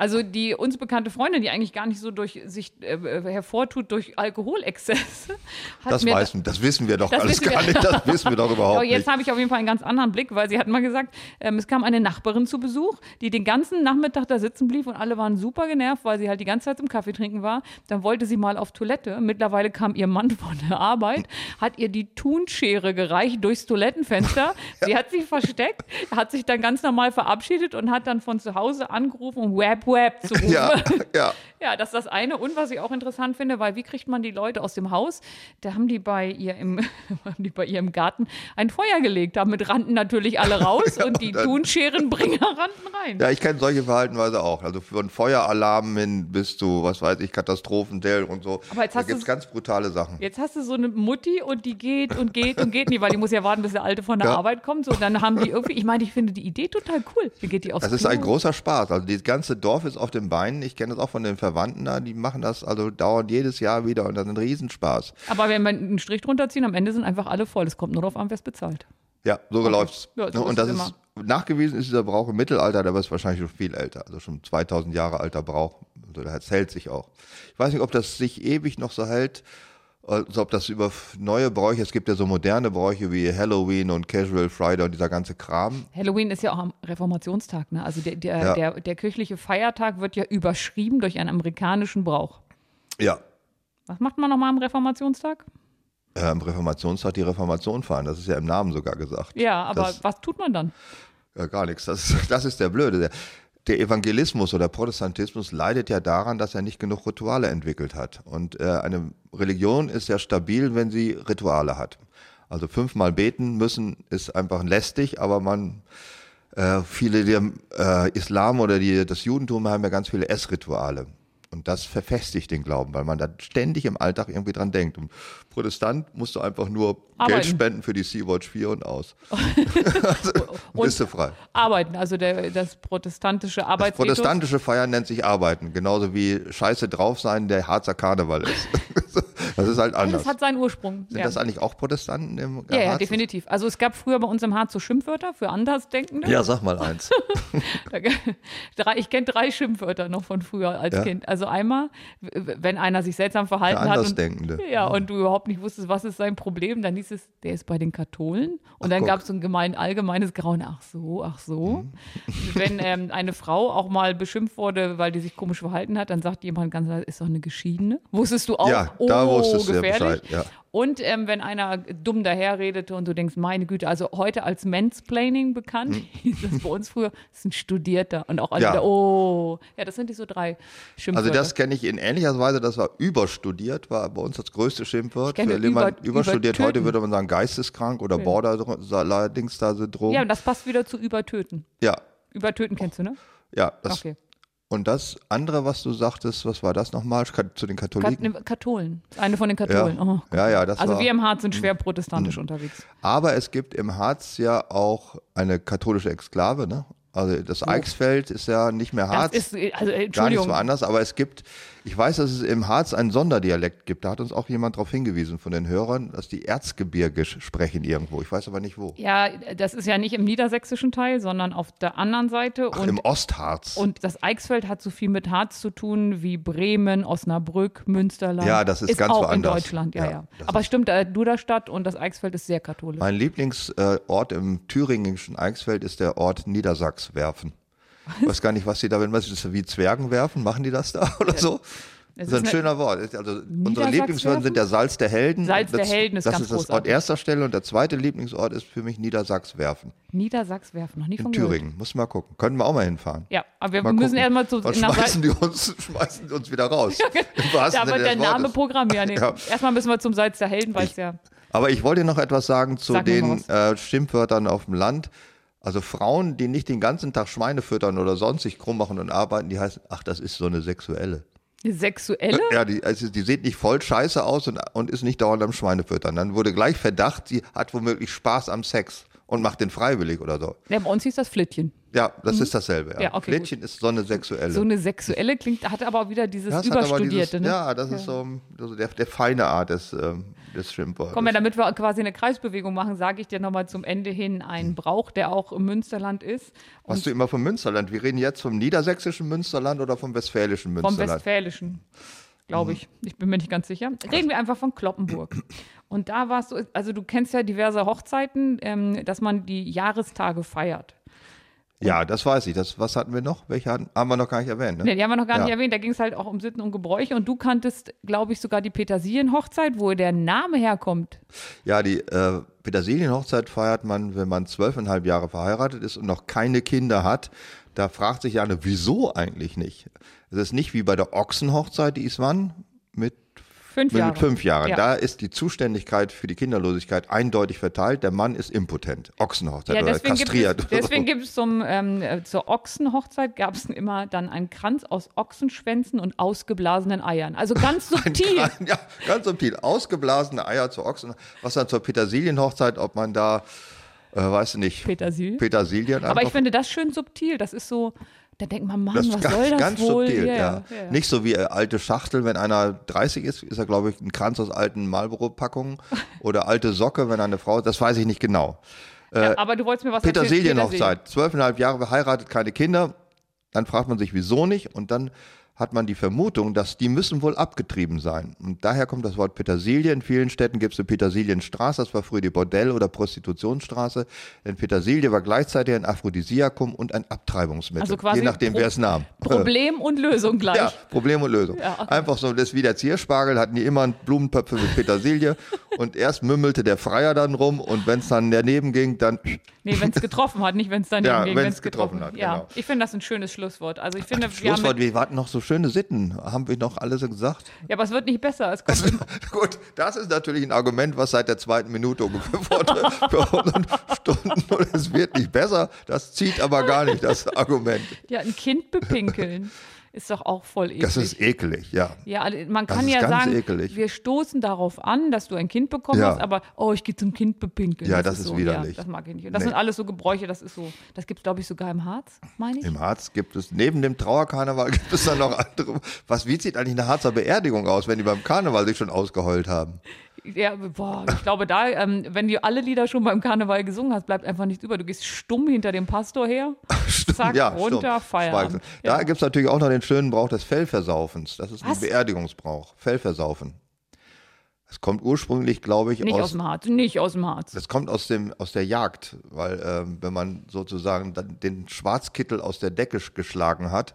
Also die uns bekannte Freundin, die eigentlich gar nicht so durch sich äh, äh, hervortut durch Alkoholexzesse, hat Das, mir das wissen wir doch alles gar nicht. Das wissen wir doch überhaupt Ja, jetzt nicht. habe ich auf jeden Fall einen ganz anderen Blick, weil sie hat mal gesagt, ähm, es kam eine Nachbarin zu Besuch, die den ganzen Nachmittag da sitzen blieb und alle waren super genervt, weil sie halt die ganze Zeit zum Kaffee trinken war. Dann wollte sie mal auf Toilette. Mittlerweile kam ihr Mann von der Arbeit, hat ihr die Thunschere gereicht durchs Toilettenfenster. Sie hat sich versteckt, hat sich dann ganz normal verabschiedet und hat dann von zu Hause angerufen, um Web Web zu rufen. Ja, ja. Ja, das ist das eine. Und was ich auch interessant finde, weil wie kriegt man die Leute aus dem Haus? Da haben die bei ihr im, haben die bei ihr im Garten ein Feuer gelegt. Damit rannten natürlich alle raus und die Thunscherenbringer rannten rein. Ja, ich kenne solche Verhaltenweise auch. Also von Feueralarmen hin bis zu, was weiß ich, Katastrophendell und so. Aber jetzt da hast gibt es ganz brutale Sachen. Jetzt hast du so eine Mutti und die geht und geht und geht nicht, weil die muss ja warten, bis der Alte von der Ja. Arbeit kommt. So, dann haben die irgendwie, ich meine, ich finde die Idee total cool. Wie geht die aufs Das ist Klo? ein großer Spaß. Also das ganze Dorf ist auf den Beinen. Ich kenne das auch von den Verwandten da. Die machen das also dauernd jedes Jahr wieder und das ist ein Riesenspaß. Aber wenn wir einen Strich drunter ziehen, am Ende sind einfach alle voll. Es kommt nur darauf an, wer es bezahlt. Ja, so läuft's. Ja, so Ne, und das es ist nachgewiesen ist dieser Brauch im Mittelalter, der ist wahrscheinlich schon viel älter, also schon 2000 Jahre alter Brauch. Also das hält sich auch. Ich weiß nicht, ob das sich ewig noch so hält. Also ob das über neue Bräuche, es gibt ja so moderne Bräuche wie Halloween und Casual Friday und dieser ganze Kram. Halloween ist ja auch am Reformationstag, ne? Also der, der, Ja. der, der kirchliche Feiertag wird ja überschrieben durch einen amerikanischen Brauch. Ja. Was macht man nochmal am Reformationstag? Äh, Am Reformationstag die Reformation feiern, das ist ja im Namen sogar gesagt. Ja, aber Das- was tut man dann? Ja, gar nichts. Das, das ist der Blöde. Der, Evangelismus oder Protestantismus leidet ja daran, dass er nicht genug Rituale entwickelt hat. Und äh, eine Religion ist ja stabil, wenn sie Rituale hat. Also fünfmal beten müssen ist einfach lästig, aber man äh, viele der äh, Islam oder die, das Judentum haben ja ganz viele Essrituale. Und das verfestigt den Glauben, weil man da ständig im Alltag irgendwie dran denkt. Und Protestant musst du einfach nur Geld Arbeiten. spenden für die Sea-Watch 4 und aus. also, bist du frei. Arbeiten, also der, das protestantische Das Arbeitsethos. protestantische Feiern nennt sich Arbeiten, genauso wie Scheiße drauf sein der Harzer Karneval ist. das ist halt anders. Das hat seinen Ursprung. Sind ja. das eigentlich auch Protestanten im ja, ja, definitiv. Also es gab früher bei uns im Harz so Schimpfwörter für Andersdenkende. Ja, sag mal eins. Ich kenne drei Schimpfwörter noch von früher als Ja. Kind. Also einmal, wenn einer sich seltsam verhalten Der hat. Andersdenkende. Und, ja, und du überhaupt nicht wusstest, was ist sein Problem, dann hieß es, der ist bei den Katholen. Und dann guck. gab es so ein gemein, allgemeines Grauen. Ach so, ach so. Mhm. Wenn ähm, eine Frau auch mal beschimpft wurde, weil die sich komisch verhalten hat, dann sagt jemand ganz ist doch eine Geschiedene. Wusstest du auch? Ja, da du ja gefährlich. Bescheid, ja. Und ähm, wenn einer dumm daherredete und du denkst, meine Güte, also heute als Mansplaining bekannt, hieß das bei uns früher, das ist ein Studierter. Und auch alle Hm. Ja. wieder, oh, ja, das sind die so drei Schimpfwörter. Also das keuchte ich in ähnlicher Weise, das war überstudiert, war bei uns das größte Schimpfwort. Kenne Für jemand über- überstudiert, heute übertöten. würde man sagen geisteskrank oder Border-Syndrom. ja, und das passt wieder zu übertöten. ja, Übertöten kennst du, ne? ja. Das, Okay. Und das andere, was du sagtest, was war das nochmal? Zu den Kat Katholiken? ne, Katholen. Eine von den Katholen. Ja. Oh. Ja, ja, das also war- Mhm. wir im Harz sind schwer protestantisch unterwegs. Aber es gibt im Harz ja auch eine katholische Exklave, ne? Also das Eichsfeld ist ja nicht mehr Harz. Das ist, äh, also äh, Gar nichts mehr anders, aber es gibt, ich weiß, dass es im Harz einen Sonderdialekt gibt. Da hat uns auch jemand darauf hingewiesen von den Hörern, dass die Erzgebirgisch sprechen irgendwo. Ich weiß aber nicht wo. Ja, das ist ja nicht im niedersächsischen Teil, sondern auf der anderen Seite. Ach, und im Ostharz. Und das Eichsfeld hat so viel mit Harz zu tun wie Bremen, Osnabrück, Münsterland. Ja, das ist ganz auch woanders. in Deutschland, ja, Ja, ja. Aber stimmt, äh, Duderstadt und das Eichsfeld ist sehr katholisch. mein Lieblingsort im thüringischen Eichsfeld ist der Ort Niedersachswerfen. Ich weiß gar nicht, was die da, wenn was ist das wie Zwergen werfen, machen die das da oder so? Das ist ein ist eine- schöner Wort. Also unsere? Lieblingswörter sind der Salz der Helden. Salz der das, Helden ist das ganz ist das Ort erster Stelle und der zweite Lieblingsort ist für mich Niedersachswerfen Niedersachswerfen, noch nie in von gehört. Thüringen. Muss mal gucken. Können wir auch mal hinfahren. Ja, aber wir Mal müssen erstmal zu nach schmeißen die uns, schmeißen die uns wieder raus. Im wahrsten Da wird der Name programmiert. Nee. Ja. Erstmal müssen wir zum Salz der Helden, weil es ja. Aber ich wollte noch etwas sagen zu Sag den äh, Schimpfwörtern auf dem Land. Also Frauen, die nicht den ganzen Tag Schweine füttern oder sonst sich krumm machen und arbeiten, die heißen, ach, das ist so eine sexuelle. Sexuelle? Ja, die, also die sieht nicht voll scheiße aus und, und ist nicht dauernd am Schweinefüttern. Dann wurde gleich Verdacht, sie hat womöglich Spaß am Sex und macht den freiwillig oder so. Ja, bei uns hieß das Flittchen. Ja, das ist dasselbe. Ja. Mhm. Ja, okay, Flädchen ist so eine sexuelle. So eine sexuelle klingt, hat aber auch wieder dieses Das Überstudierte. dieses, ne? Ja, das ist so also der, der feine Art des, ähm, des Schimpfwortes. Komm, ja, damit wir quasi eine Kreisbewegung machen, sage ich dir nochmal zum Ende hin einen Brauch, der auch im Münsterland ist. Was du immer vom Münsterland? Wir reden jetzt vom niedersächsischen Münsterland oder vom westfälischen Vom Münsterland? Westfälischen, glaube ich. Ich bin mir nicht ganz sicher. Reden wir einfach von Kloppenburg. Und da warst du, also du kennst ja diverse Hochzeiten, ähm, dass man die Jahrestage feiert. ja, das weiß ich. Das, was hatten wir noch? Welche hatten, haben wir noch gar nicht erwähnt? Ne? Nee, die haben wir noch gar nicht Ja. erwähnt. Da ging es halt auch um Sitten und Gebräuche. Und du kanntest, glaube ich, sogar die Petersilienhochzeit, wo der Name herkommt. Ja, die äh, Petersilienhochzeit feiert man, wenn man zwölfeinhalb Jahre verheiratet ist und noch keine Kinder hat. Da fragt sich Janne, wieso eigentlich nicht? Es ist nicht wie bei der Ochsenhochzeit, die ist wann? Mit Fünf mit Jahre. fünf Jahren. Ja. Da ist die Zuständigkeit für die Kinderlosigkeit eindeutig verteilt. Der Mann ist impotent. Ochsenhochzeit Ja, oder deswegen gibt kastriert. es, deswegen gibt es zum, ähm, äh, zur Ochsenhochzeit gab es immer dann einen Kranz aus Ochsenschwänzen und ausgeblasenen Eiern. Also ganz subtil. ja, ganz subtil. Ausgeblasene Eier zu Ochsen. Was dann zur Petersilienhochzeit, ob man da, äh, weiß ich nicht, Petersilie. Petersilien Aber ich finde das schön subtil. Das ist so, da denkt man, Mann, das was ganz, soll das ganz wohl? subtil, ja. ja. Nicht so wie äh, alte Schachtel, wenn einer 30 ist, ist er, glaube ich, ein Kranz aus alten Marlboro-Packungen oder alte Socke, wenn eine Frau, das weiß ich nicht genau. Ja, aber du wolltest mir was erzählen. Petersilienhochzeit, zwölfeinhalb Jahre verheiratet, keine Kinder. Dann fragt man sich, wieso nicht? Und dann hat man die Vermutung, dass die müssen wohl abgetrieben sein. Und daher kommt das Wort Petersilie. In vielen Städten gibt es eine Petersilienstraße, das war früher die Bordell- oder Prostitutionsstraße. Denn Petersilie war gleichzeitig ein Aphrodisiakum und ein Abtreibungsmittel, Also quasi je nachdem, Pro- wer es nahm. Problem und Lösung gleich. Ja, Problem und Lösung. Ja, okay. Einfach so, das ist wie der Zierspargel, hatten die immer Blumentöpfe mit Petersilie und erst mümmelte der Freier dann rum und wenn es dann daneben ging, dann Nee, wenn es getroffen hat, nicht wenn es daneben Ja, ging. wenn's wenn's getroffen hat, Ja, genau. ich finde das ein schönes Schlusswort. Also ich finde, wir haben Schlusswort, wir hatten noch so schöne Sitten, haben wir noch alles gesagt? ja, aber es wird nicht besser. Es kommt Gut, das ist natürlich ein Argument, was seit der zweiten Minute ungefähr für 100 Stunden und es wird nicht besser. Das zieht aber gar nicht, das Argument. ja, ein Kind bepinkeln ist doch auch voll eklig. Das ist ekelig, ja. ja, also man das kann ja sagen, ekelig. wir stoßen darauf an, dass du ein Kind bekommen Ja. hast, aber oh, ich gehe zum Kind bepinkeln. Ja, das ist so, widerlich. Ja, das mag ich nicht. Und das Nee. sind alles so Gebräuche, das ist so, das gibt es glaube ich sogar im Harz, meine ich. Im Harz gibt es, neben dem Trauerkarneval gibt es dann noch andere. Was, wie sieht eigentlich eine Harzer Beerdigung aus, wenn die beim Karneval sich schon ausgeheult haben? Ja, boah, ich glaube da, ähm, wenn du alle Lieder schon beim Karneval gesungen hast, bleibt einfach nichts über. Du gehst stumm hinter dem Pastor her, zack, runter, stumm. Feierabend. Schweigst. Da gibt es natürlich auch noch den schönen Brauch des Fellversaufens. Das ist ein Was? Beerdigungsbrauch. Fellversaufen. Es kommt ursprünglich, glaube ich, Nicht aus aus, dem Harz, nicht aus dem Harz. das kommt aus, dem, aus der Jagd, weil ähm, wenn man sozusagen dann den Schwarzkittel aus der Decke sch- geschlagen hat,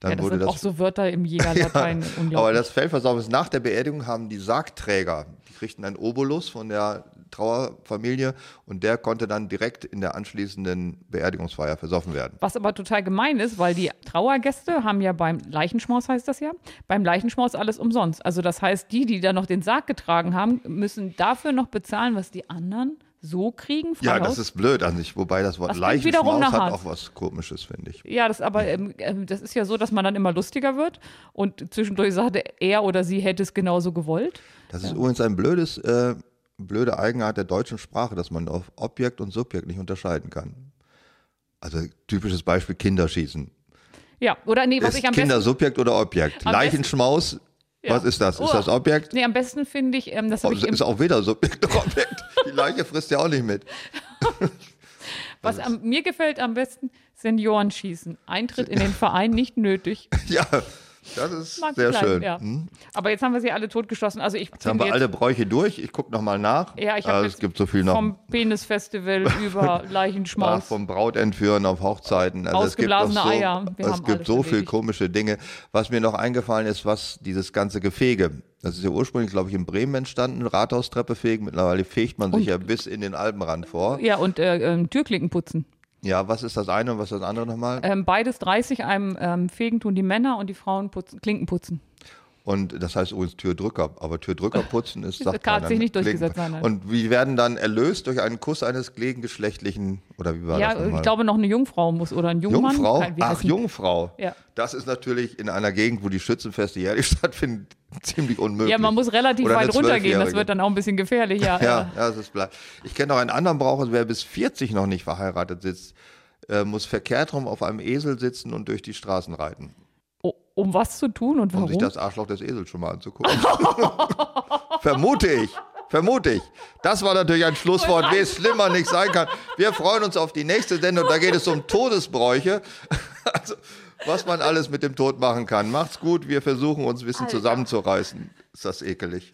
dann Ja, das wurde sind das auch so Wörter im Jägerlatein. aber unglaublich. das Fellversaufen ist nach der Beerdigung haben die Sargträger, die kriegten einen Obolus von der Trauerfamilie und der konnte dann direkt in der anschließenden Beerdigungsfeier versoffen werden. Was aber total gemein ist, weil die Trauergäste haben ja beim Leichenschmaus, heißt das ja, beim Leichenschmaus alles umsonst. Also das heißt, die, die da noch den Sarg getragen haben, müssen dafür noch bezahlen, was die anderen so kriegen. frei Ja, das Haus. ist blöd an sich, wobei das Wort Das Leichenschmaus hat Harz. auch was Komisches, finde ich. Ja, das aber ähm, ähm, das ist ja so, dass man dann immer lustiger wird und zwischendurch sagte er oder sie hätte es genauso gewollt. Das ist übrigens ein blödes, äh, blöde Eigenart der deutschen Sprache, dass man auf Objekt und Subjekt nicht unterscheiden kann. Also typisches Beispiel Kinderschießen. Ja, oder nee, was ist ich am Kinder besten Subjekt oder Objekt? Leichenschmaus, Ja. was ist das? Ist Oh. das Objekt? Nee, am besten finde ich, ähm, das Oh, ich ist auch weder Subjekt noch Objekt. Die Leiche frisst ja auch nicht mit. was am, mir gefällt am besten Senioren schießen. Eintritt in den Verein nicht nötig. Ja, das ist Mag sehr ich schön. Ja. Hm? Aber jetzt haben wir sie alle totgeschossen. Also ich Jetzt haben wir alle Bräuche durch. Ich gucke nochmal nach. Ja, ich habe es jetzt gibt so viel noch. vom Penisfestival über Ach, Leichenschmaus. vom Brautentführen auf Hochzeiten. Also es gibt Ausgeblasene so, Eier. Wir es gibt so viel komische Dinge. Was mir noch eingefallen ist, was dieses ganze Gefege. Das ist ja ursprünglich, glaube ich, in Bremen entstanden, Rathaustreppe fegen. Mittlerweile fegt man sich ja bis in den Alpenrand vor. ja, und äh, ähm, Türklinken putzen. Ja, was ist das eine und was ist das andere nochmal? Ähm, beides 30, einem ähm, Fegen tun die Männer und die Frauen putzen, Klinken putzen. Und das heißt übrigens Türdrücker. Aber Türdrücker putzen ist, kann man sich nicht durchgesetzt sein, nein. Und wir werden dann erlöst durch einen Kuss eines gegengeschlechtlichen, oder wie war ja, das nochmal? ich glaube noch eine Jungfrau muss oder ein Jungmann. Jungfrau? Wie Ach, Jungfrau. Ja. Das ist natürlich in einer Gegend, wo die Schützenfeste jährlich stattfinden, ziemlich unmöglich. Ja, man muss relativ weit runtergehen, das wird dann auch ein bisschen gefährlich, ja. Ja, ja, das ist bleibt. Ich kenne noch einen anderen Brauch, also wer bis 40 noch nicht verheiratet sitzt, äh, muss verkehrt rum auf einem Esel sitzen und durch die Straßen reiten, Um was zu tun und um warum? sich das Arschloch des Esels schon mal anzugucken. Vermute ich. Vermute ich. Das war natürlich ein Schlusswort, wie es schlimmer nicht sein kann. Wir freuen uns auf die nächste Sendung. Da geht es um Todesbräuche. Also, was man alles mit dem Tod machen kann. Macht's gut. Wir versuchen uns ein bisschen Alter. zusammenzureißen. Ist das ekelig.